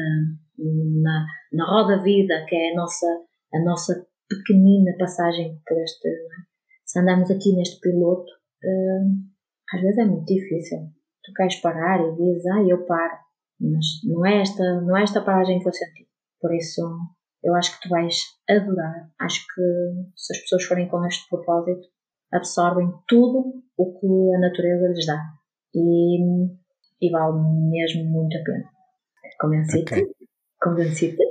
na, na roda vida, que é a nossa, a nossa pequenina passagem por este. É? Se andarmos aqui neste piloto, uh, às vezes é muito difícil. Tu queres parar e dizes, ah, eu paro. Mas não é esta, não é esta paragem que eu senti. Por isso, eu acho que tu vais adorar. Acho que se as pessoas forem com este propósito, absorvem tudo o que a natureza lhes dá. E, e vale mesmo muito a pena. Convencido? Okay. Convencida?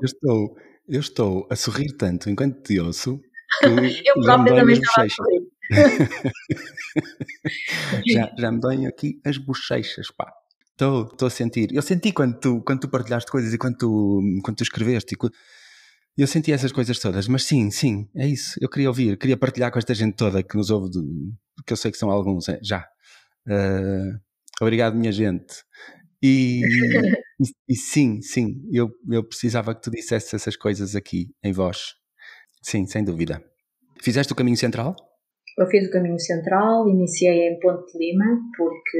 eu estou, eu estou a sorrir tanto enquanto te ouço eu própria também estava a sorrir. já, já me doem aqui as bochechas, pá. Estou, estou a sentir. Eu senti quando tu, quando tu partilhaste coisas e quando tu, quando tu escreveste. eu senti essas coisas todas. Mas sim, sim, é isso. Eu queria ouvir, queria partilhar com esta gente toda que nos ouve, de, que eu sei que são alguns, é, já. Uh, obrigado, minha gente. E, e, e, sim, sim, eu, eu precisava que tu dissesses essas coisas aqui em voz. Sim, sem dúvida. Fizeste o caminho central? Eu fiz o caminho central, iniciei em Ponte de Lima, porque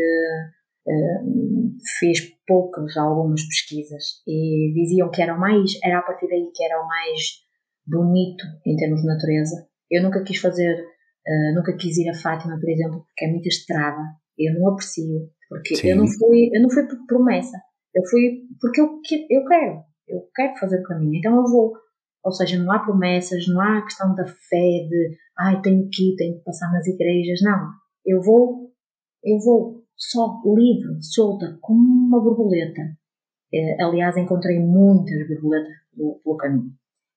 Fez poucas, algumas pesquisas e diziam que era o mais, era a partir daí que era o mais bonito em termos de natureza. Eu nunca quis fazer, uh, nunca quis ir a Fátima, por exemplo, porque é muita estrada. Eu não aprecio, porque Sim. eu não fui, eu não fui por promessa. Eu fui porque eu, eu quero, eu quero fazer o caminho, então eu vou. Ou seja, não há promessas, não há questão da fé de, ai, tenho que ir, tenho que passar nas igrejas. Não. Eu vou, eu vou só livre, solta, como uma borboleta. É, aliás, encontrei muitas borboletas pelo, pelo caminho.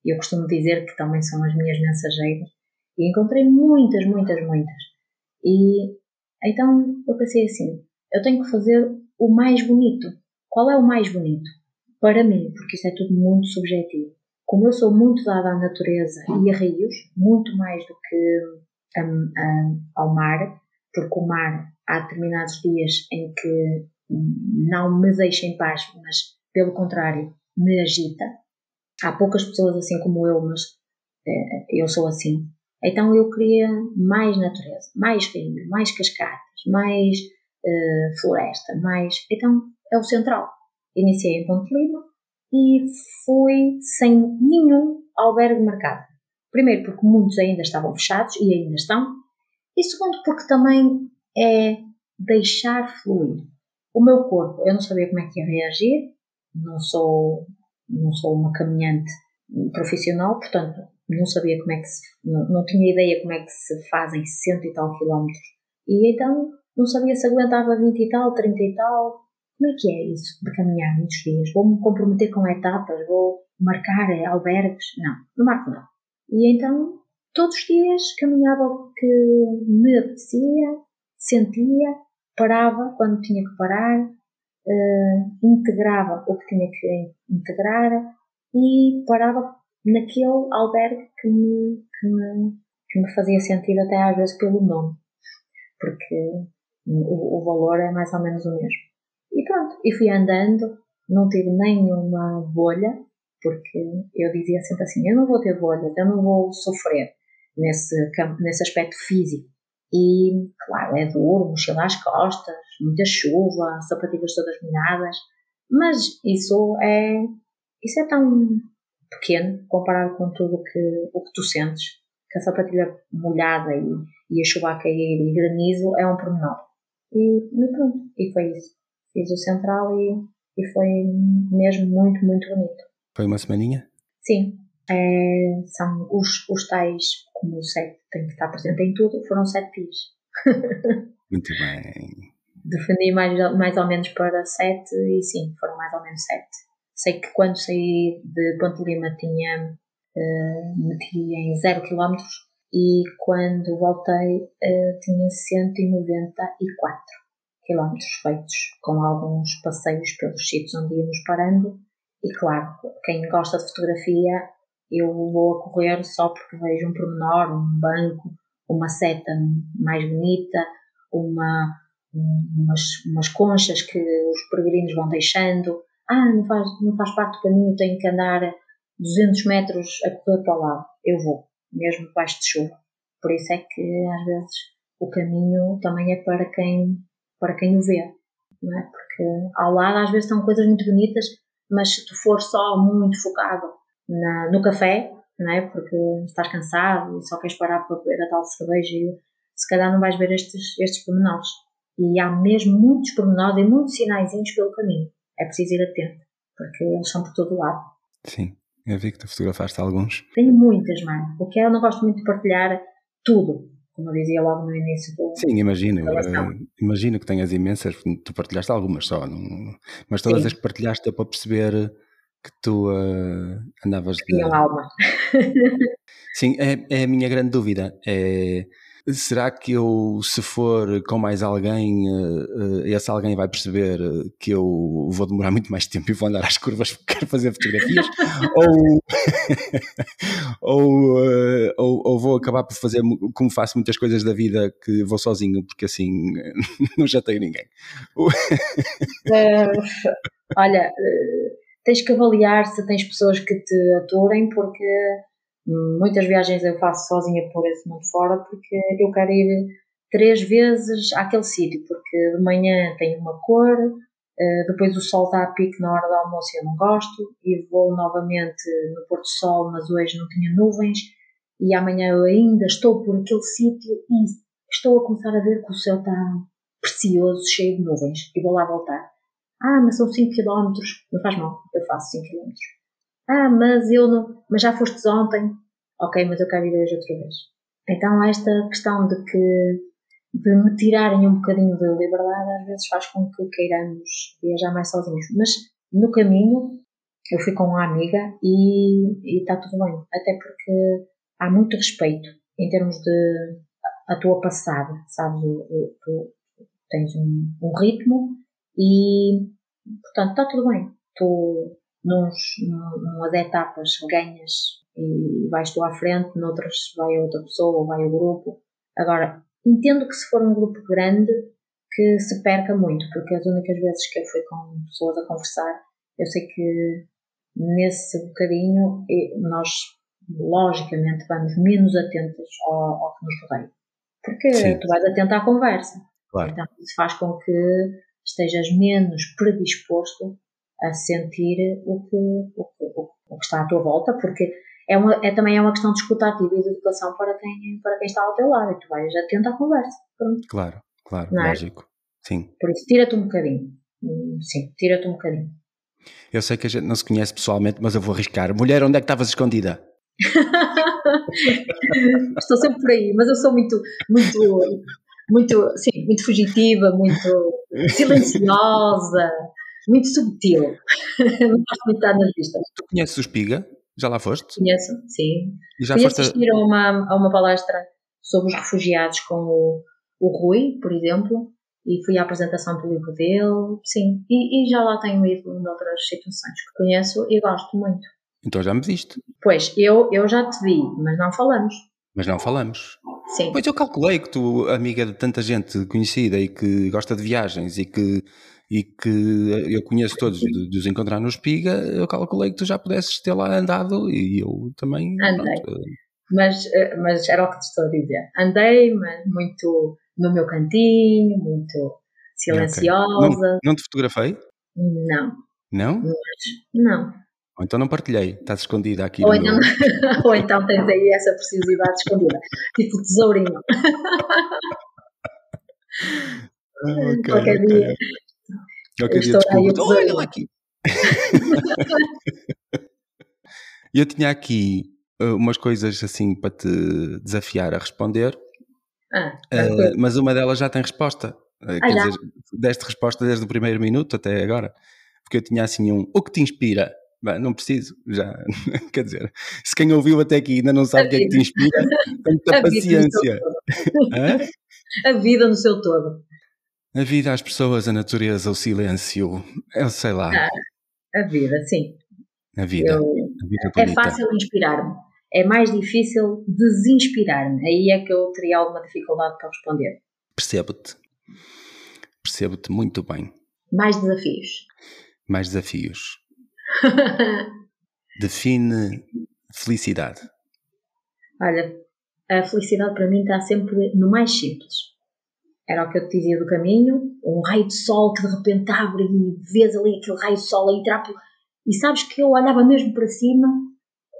Eu costumo dizer que também são as minhas mensageiras. E encontrei muitas, muitas, muitas. E então eu pensei assim: eu tenho que fazer o mais bonito. Qual é o mais bonito? Para mim, porque isso é tudo muito subjetivo. Como eu sou muito dada à natureza e a rios, muito mais do que um, um, ao mar, porque o mar há determinados dias em que não me deixa em paz, mas pelo contrário, me agita. Há poucas pessoas assim como eu, mas eh, eu sou assim. Então eu queria mais natureza, mais rio, mais cascatas, mais uh, floresta, mais. Então é o central. Iniciei em Ponte Lima e fui sem nenhum albergue marcado. Primeiro porque muitos ainda estavam fechados e ainda estão, e segundo porque também é deixar fluir. O meu corpo, eu não sabia como é que ia reagir, não sou, não sou uma caminhante profissional, portanto não sabia como é que se, não, não tinha ideia como é que se fazem cento e tal quilómetros. E então não sabia se aguentava 20 e tal, 30 e tal. Como é que é isso de caminhar muitos dias? Vou-me comprometer com etapas? Vou marcar albergues? Não, não marco nada. E então, todos os dias caminhava o que me apetecia, sentia, parava quando tinha que parar, uh, integrava o que tinha que integrar e parava naquele albergue que me, que me, que me fazia sentido até às vezes pelo nome, porque o, o valor é mais ou menos o mesmo. E pronto, e fui andando, não tive nenhuma bolha, porque eu dizia sempre assim, eu não vou ter bolhas, eu não vou sofrer nesse, campo, nesse aspecto físico. E, claro, é duro, mochila às costas, muita chuva, sapatilhas todas molhadas, mas isso é, isso é tão pequeno comparado com tudo que, o que tu sentes, que a sapatilha molhada e, e a chuva a cair e granizo é um pormenor. E, e pronto, e foi isso. Fiz o central e, e foi mesmo muito, muito bonito. Foi uma semaninha? Sim. É, são os, os tais, como o sete tem que estar presente em tudo, foram sete dias. muito bem. Defini mais, mais ou menos para sete e sim, foram mais ou menos sete. Sei que quando saí de Ponte Lima tinha uh, meti em 0 km e quando voltei uh, tinha 194 km feitos, com alguns passeios pelos sítios onde íamos parando. E claro, quem gosta de fotografia, eu vou a correr só porque vejo um pormenor, um banco, uma seta mais bonita, uma, umas, umas conchas que os peregrinos vão deixando, ah, não faz, não faz parte do caminho, tenho que andar 200 metros a correr para o lado. Eu vou, mesmo debaixo de chuva. Por isso é que às vezes o caminho também é para quem, para quem o vê, não é? Porque ao lado às vezes estão coisas muito bonitas, mas se tu for só muito focado na, no café, não é? Porque estás cansado e só queres parar para beber a tal cerveja e se calhar não vais ver estes, estes pormenores. E há mesmo muitos pormenores e muitos sinaizinhos pelo caminho é preciso ir atento, porque eles são por todo o lado. Sim, eu vi que tu fotografaste alguns. Tenho muitas, mano. O que é, eu não gosto muito de partilhar tudo, como eu dizia logo no início do. Sim, imagino. imagino que tenhas imensas, tu partilhaste algumas só, não, mas todas Sim. as que partilhaste deu para perceber que tu uh, andavas de. Tinha alma. Sim, é, é a minha grande dúvida. É Será que eu, se for com mais alguém, uh, esse alguém vai perceber que eu vou demorar muito mais tempo e vou andar às curvas porque quero fazer fotografias? ou, ou, uh, ou, ou, vou acabar por fazer como faço muitas coisas da vida que vou sozinho porque assim não já tenho ninguém? olha, tens que avaliar se tens pessoas que te aturem porque Muitas viagens eu faço sozinha por esse mundo fora porque eu quero ir três vezes àquele sítio, porque de manhã tem uma cor, uh, depois o sol está a pique na hora do almoço e eu não gosto, e vou novamente no Porto Sol, mas hoje não tinha nuvens, e amanhã eu ainda estou por aquele sítio e estou a começar a ver que o céu está precioso, cheio de nuvens, e vou lá voltar. Ah, mas são 5 km, não faz mal, eu faço 5 km. Ah, mas eu não, mas já fostes ontem? Ok, mas eu quero ir hoje outra vez. Então esta questão de que de me tirarem um bocadinho de liberdade às vezes faz com que queiramos viajar mais sozinhos. Mas no caminho eu fui com uma amiga e está tudo bem. Até porque há muito respeito em termos de a tua passada, sabes? Tu tens um, um ritmo e portanto está tudo bem. Tu nos, numas etapas ganhas e vais tu à frente, noutras vai outra pessoa vai o grupo. Agora, entendo que se for um grupo grande que se perca muito, porque as únicas vezes que eu fui com pessoas a conversar, eu sei que nesse bocadinho nós logicamente vamos menos atentos ao, ao que nos rodeia. Porque Sim. tu vais atento à conversa. Claro. Então isso faz com que estejas menos predisposto a sentir o que, o que, o que está à tua volta, porque é, uma, é também é uma questão de escuta ativa e de educação para quem, para quem está ao teu lado e tu vais atento à conversa. Pronto. Claro, claro, é? lógico. Sim. Por isso, tira-te um bocadinho. Hum, sim, tira-te um bocadinho. Eu sei que a gente não se conhece pessoalmente, mas eu vou arriscar. Mulher, onde é que estavas escondida? Estou sempre por aí, mas eu sou muito, muito, muito, sim, muito fugitiva, muito silenciosa, muito subtil. Não gosto muito de estar na vista. Tu conheces o Espiga? Já lá foste? Conheço, sim. E já Fui foste assistir a uma, a uma palestra sobre os refugiados com o, o Rui, por exemplo, e fui à apresentação do livro dele, sim. E, e já lá tenho ido em outras situações que conheço e gosto muito. Então já me viste. Pois, eu, eu já te vi, mas não falamos. Mas não falamos. Sim. Pois eu calculei que tu, amiga de tanta gente conhecida e que gosta de viagens e que e que eu conheço todos de, de os encontrar no Espiga, eu calculei que tu já pudesses ter lá andado e eu também. Andei. Pronto. Mas, eh, mas era o que te estou a dizer. Andei, mas muito no meu cantinho, muito silenciosa. Okay. Não, não, te fotografei? Não. Não? Mas, não. Ou então não partilhei, estás escondida aqui. Ou, então, ou então tens aí essa preciosidade escondida, tipo tesourinho. Ah, okay, Qualquer okay. dia Qualquer dia desculpa. Olha lá aqui. eu tinha aqui uh, umas coisas assim para te desafiar a responder. Ah, uh, mas uma delas já tem resposta. Uh, quer dizer, deste resposta desde o primeiro minuto até agora. Porque eu tinha assim um o que te inspira? Bem, não preciso, já. Quer dizer, se quem ouviu até aqui ainda não sabe o que é que te inspira, tem muita paciência. A vida no seu todo. A vida, as pessoas, a natureza, o silêncio, eu sei lá. Ah, a vida, sim. A vida. Eu, a vida é fácil inspirar-me. É mais difícil desinspirar-me. Aí é que eu teria alguma dificuldade para responder. Percebo-te. Percebo-te muito bem. Mais desafios. Mais desafios. Define felicidade. Olha, a felicidade para mim está sempre no mais simples era o que eu te dizia do caminho, um raio de sol que de repente abre e vês ali aquele raio de sol a entrar. E sabes que eu olhava mesmo para cima,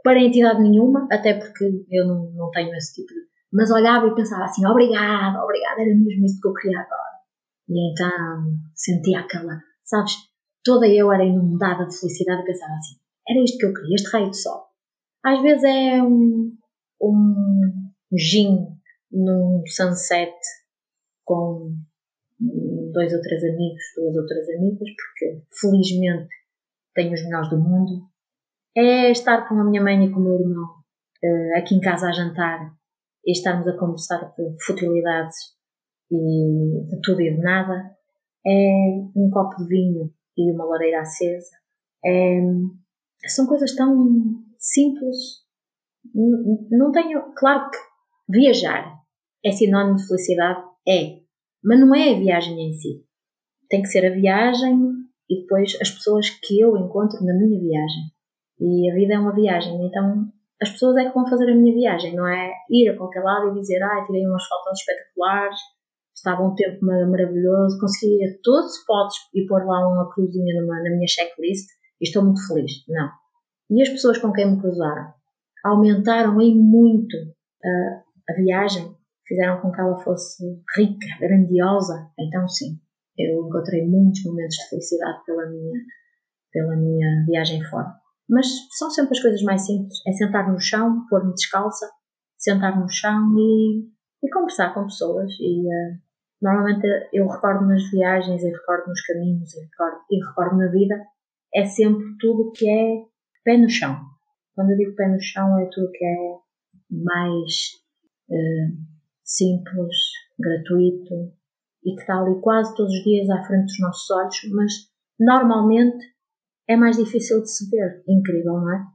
para entidade nenhuma, até porque eu não, não tenho esse tipo de. Mas olhava e pensava assim: obrigado, obrigado, era mesmo isso que eu queria agora. E então sentia aquela, sabes, toda eu era inundada de felicidade e pensava assim: era isto que eu queria, este raio de sol. Às vezes é um, um gin num sunset com dois ou três amigos, duas ou três amigas, porque felizmente tenho os melhores do mundo, é estar com a minha mãe e com o meu irmão uh, aqui em casa a jantar e estarmos a conversar de futilidades e de tudo e de nada, é um copo de vinho e uma lareira acesa. É, são coisas tão simples. Não tenho. Claro que viajar é sinónimo de felicidade é, mas não é a viagem em si. Tem que ser a viagem e depois as pessoas que eu encontro na minha viagem. E a vida é uma viagem, então as pessoas é que vão fazer a minha viagem, não é ir a qualquer lado e dizer, ah, tirei umas fotos espetaculares, estava um tempo maravilhoso, consegui ir a todos os spots e pôr lá uma cruzinha numa, na minha checklist e estou muito feliz. Não. E as pessoas com quem me cruzaram aumentaram em muito a, a viagem, fizeram com que ela fosse rica, grandiosa. Então, sim, eu encontrei muitos momentos de felicidade pela minha, pela minha viagem fora. Mas são sempre as coisas mais simples. É sentar no chão, pôr-me descalça, sentar no chão e, e conversar com pessoas. E uh, normalmente eu recordo nas viagens, e recordo nos caminhos, e recordo, e recordo na vida, é sempre tudo que é pé no chão. Quando eu digo pé no chão, é tudo que é mais uh, simples, gratuito e que está ali quase todos os dias à frente dos nossos olhos, mas normalmente é mais difícil de se ver. Incrível, não é?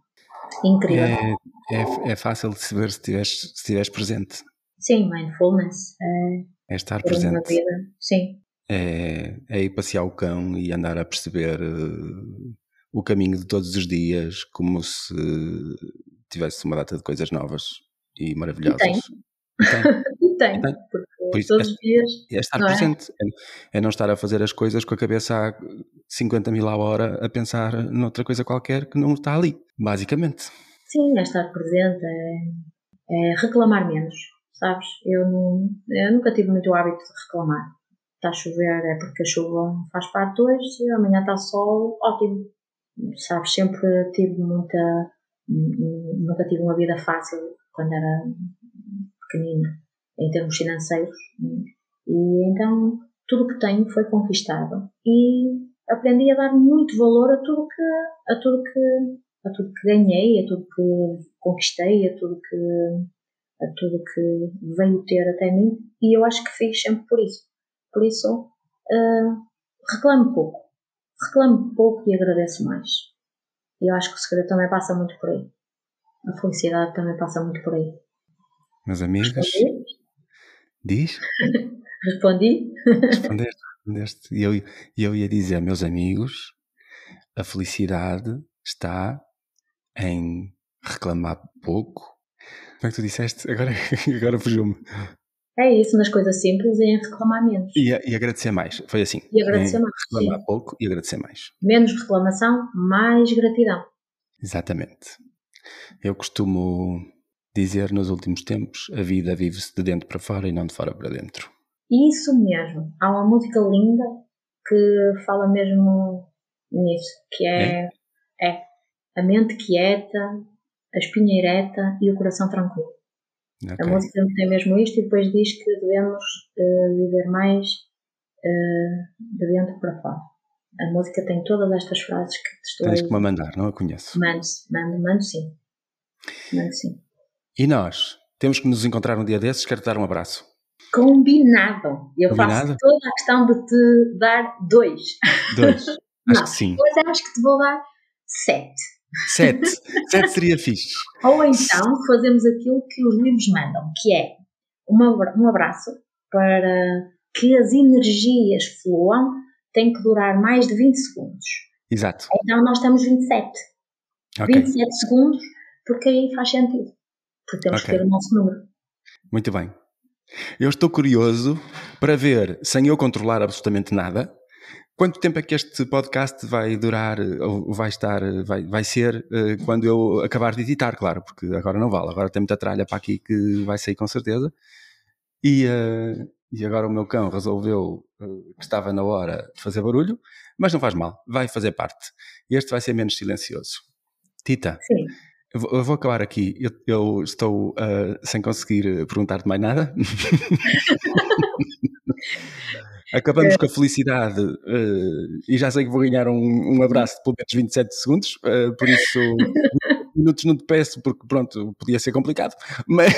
Incrível. É, é, é fácil de se ver se estiveres presente. Sim, mindfulness. É, é estar presente. Vida. Sim. É, é ir passear o cão e andar a perceber uh, o caminho de todos os dias como se tivesse uma data de coisas novas e maravilhosas. E tem. E tem. tem. Porque todos os dias. É estar não é? presente. É? é? não estar a fazer as coisas com a cabeça a 50 mil a hora a pensar noutra coisa qualquer que não está ali, basicamente. Sim, é estar presente, é, é reclamar menos, sabes? Eu, não, eu nunca tive muito hábito de reclamar. Está a chover, é porque a chuva faz parte hoje, amanhã está sol, ótimo. Sabes, sempre tive muita. Nunca tive uma vida fácil quando era pequenina, em termos financeiros. E então tudo que tenho foi conquistado e aprendi a dar muito valor a tudo que a tudo que a tudo que ganhei, a tudo que conquistei, a tudo que a tudo que veio ter até mim e eu acho que fiz sempre por isso. Por isso uh, reclamo pouco, reclamo pouco e agradeço mais. E eu acho que o segredo também passa muito por aí. A felicidade também passa muito por aí. Meus amigos, Respondi? diz? Respondi? Respondeste, respondeste. E eu, eu ia dizer, meus amigos, a felicidade está em reclamar pouco. Como é que tu disseste? Agora, agora fugiu-me. É isso, nas coisas simples e em reclamar menos. E, e agradecer mais, foi assim. E agradecer mais. Reclamar sim. pouco e agradecer mais. Menos reclamação, mais gratidão. Exatamente. Eu costumo dizer nos últimos tempos: a vida vive-se de dentro para fora e não de fora para dentro. Isso mesmo. Há uma música linda que fala mesmo nisso, que é, é. é a mente quieta, a espinha ereta e o coração tranquilo. Okay. A música tem mesmo isto e depois diz que devemos uh, viver mais uh, de dentro para fora. A música tem todas estas frases que te estou Tens que me mandar, não a conheço. Mando, mando, mando sim. Mando sim. E nós? Temos que nos encontrar um dia desses, quero te dar um abraço. Combinado. Eu Combinado? faço toda a questão de te dar dois. Dois. Acho não, que sim. Pois acho que te vou dar sete. Sete. Sete seria fixe. Ou então fazemos aquilo que os livros mandam, que é um abraço para que as energias fluam, tem que durar mais de 20 segundos. Exato. Então nós temos 27. Okay. 27 segundos, porque aí faz sentido. Porque temos okay. que ter o nosso número. Muito bem. Eu estou curioso para ver, sem eu controlar absolutamente nada, Quanto tempo é que este podcast vai durar, ou vai estar, vai, vai ser, uh, quando eu acabar de editar, claro, porque agora não vale, agora tem muita tralha para aqui que vai sair com certeza. E, uh, e agora o meu cão resolveu uh, que estava na hora de fazer barulho, mas não faz mal, vai fazer parte. Este vai ser menos silencioso. Tita, Sim. Eu vou, acabar aqui. Eu, eu estou sem conseguir perguntar-te mais nada. Acabamos é. com a felicidade uh, e já sei que vou ganhar um, um abraço de pelo menos 27 segundos, uh, por isso minutos não te peço porque pronto, podia ser complicado, mas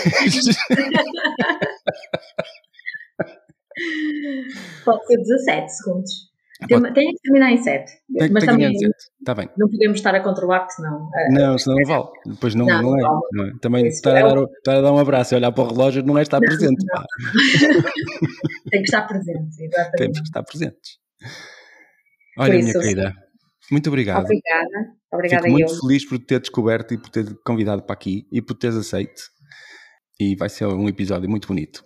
pode ser 17 segundos. Tem, tem que terminar em 7. Tem, mas tem também em 7. Tá bem. não podemos estar a controlar, porque senão. Uh, não, senão não vale. Depois não, não, não, é, não, é, Também estar, a dar, estar a dar um abraço e olhar para o relógio não é estar presente. tem que estar presente, exatamente. Temos que estar presentes. Olha, minha querida, muito obrigado. Obrigada. Obrigada Fico muito eu. feliz por ter descoberto e por ter convidado para aqui e por teres aceito. E vai ser um episódio muito bonito.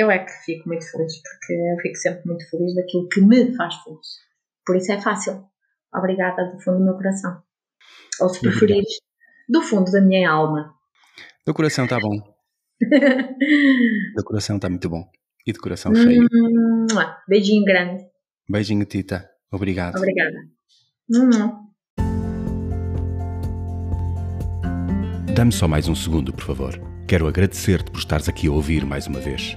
Eu é que fico muito feliz, porque eu fico sempre muito feliz daquilo que me faz feliz. Por isso é fácil. Obrigada do fundo do meu coração. Ou se preferires, do fundo da minha alma. Do coração está bom. do coração está muito bom. E de coração cheio. Beijinho grande. Beijinho, Tita. Obrigado. Obrigada. Dá-me só mais um segundo, por favor. Quero agradecer-te por estares aqui a ouvir mais uma vez.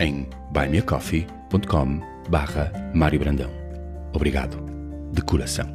em buymeacoffee.com barra Mário Brandão. Obrigado, de coração.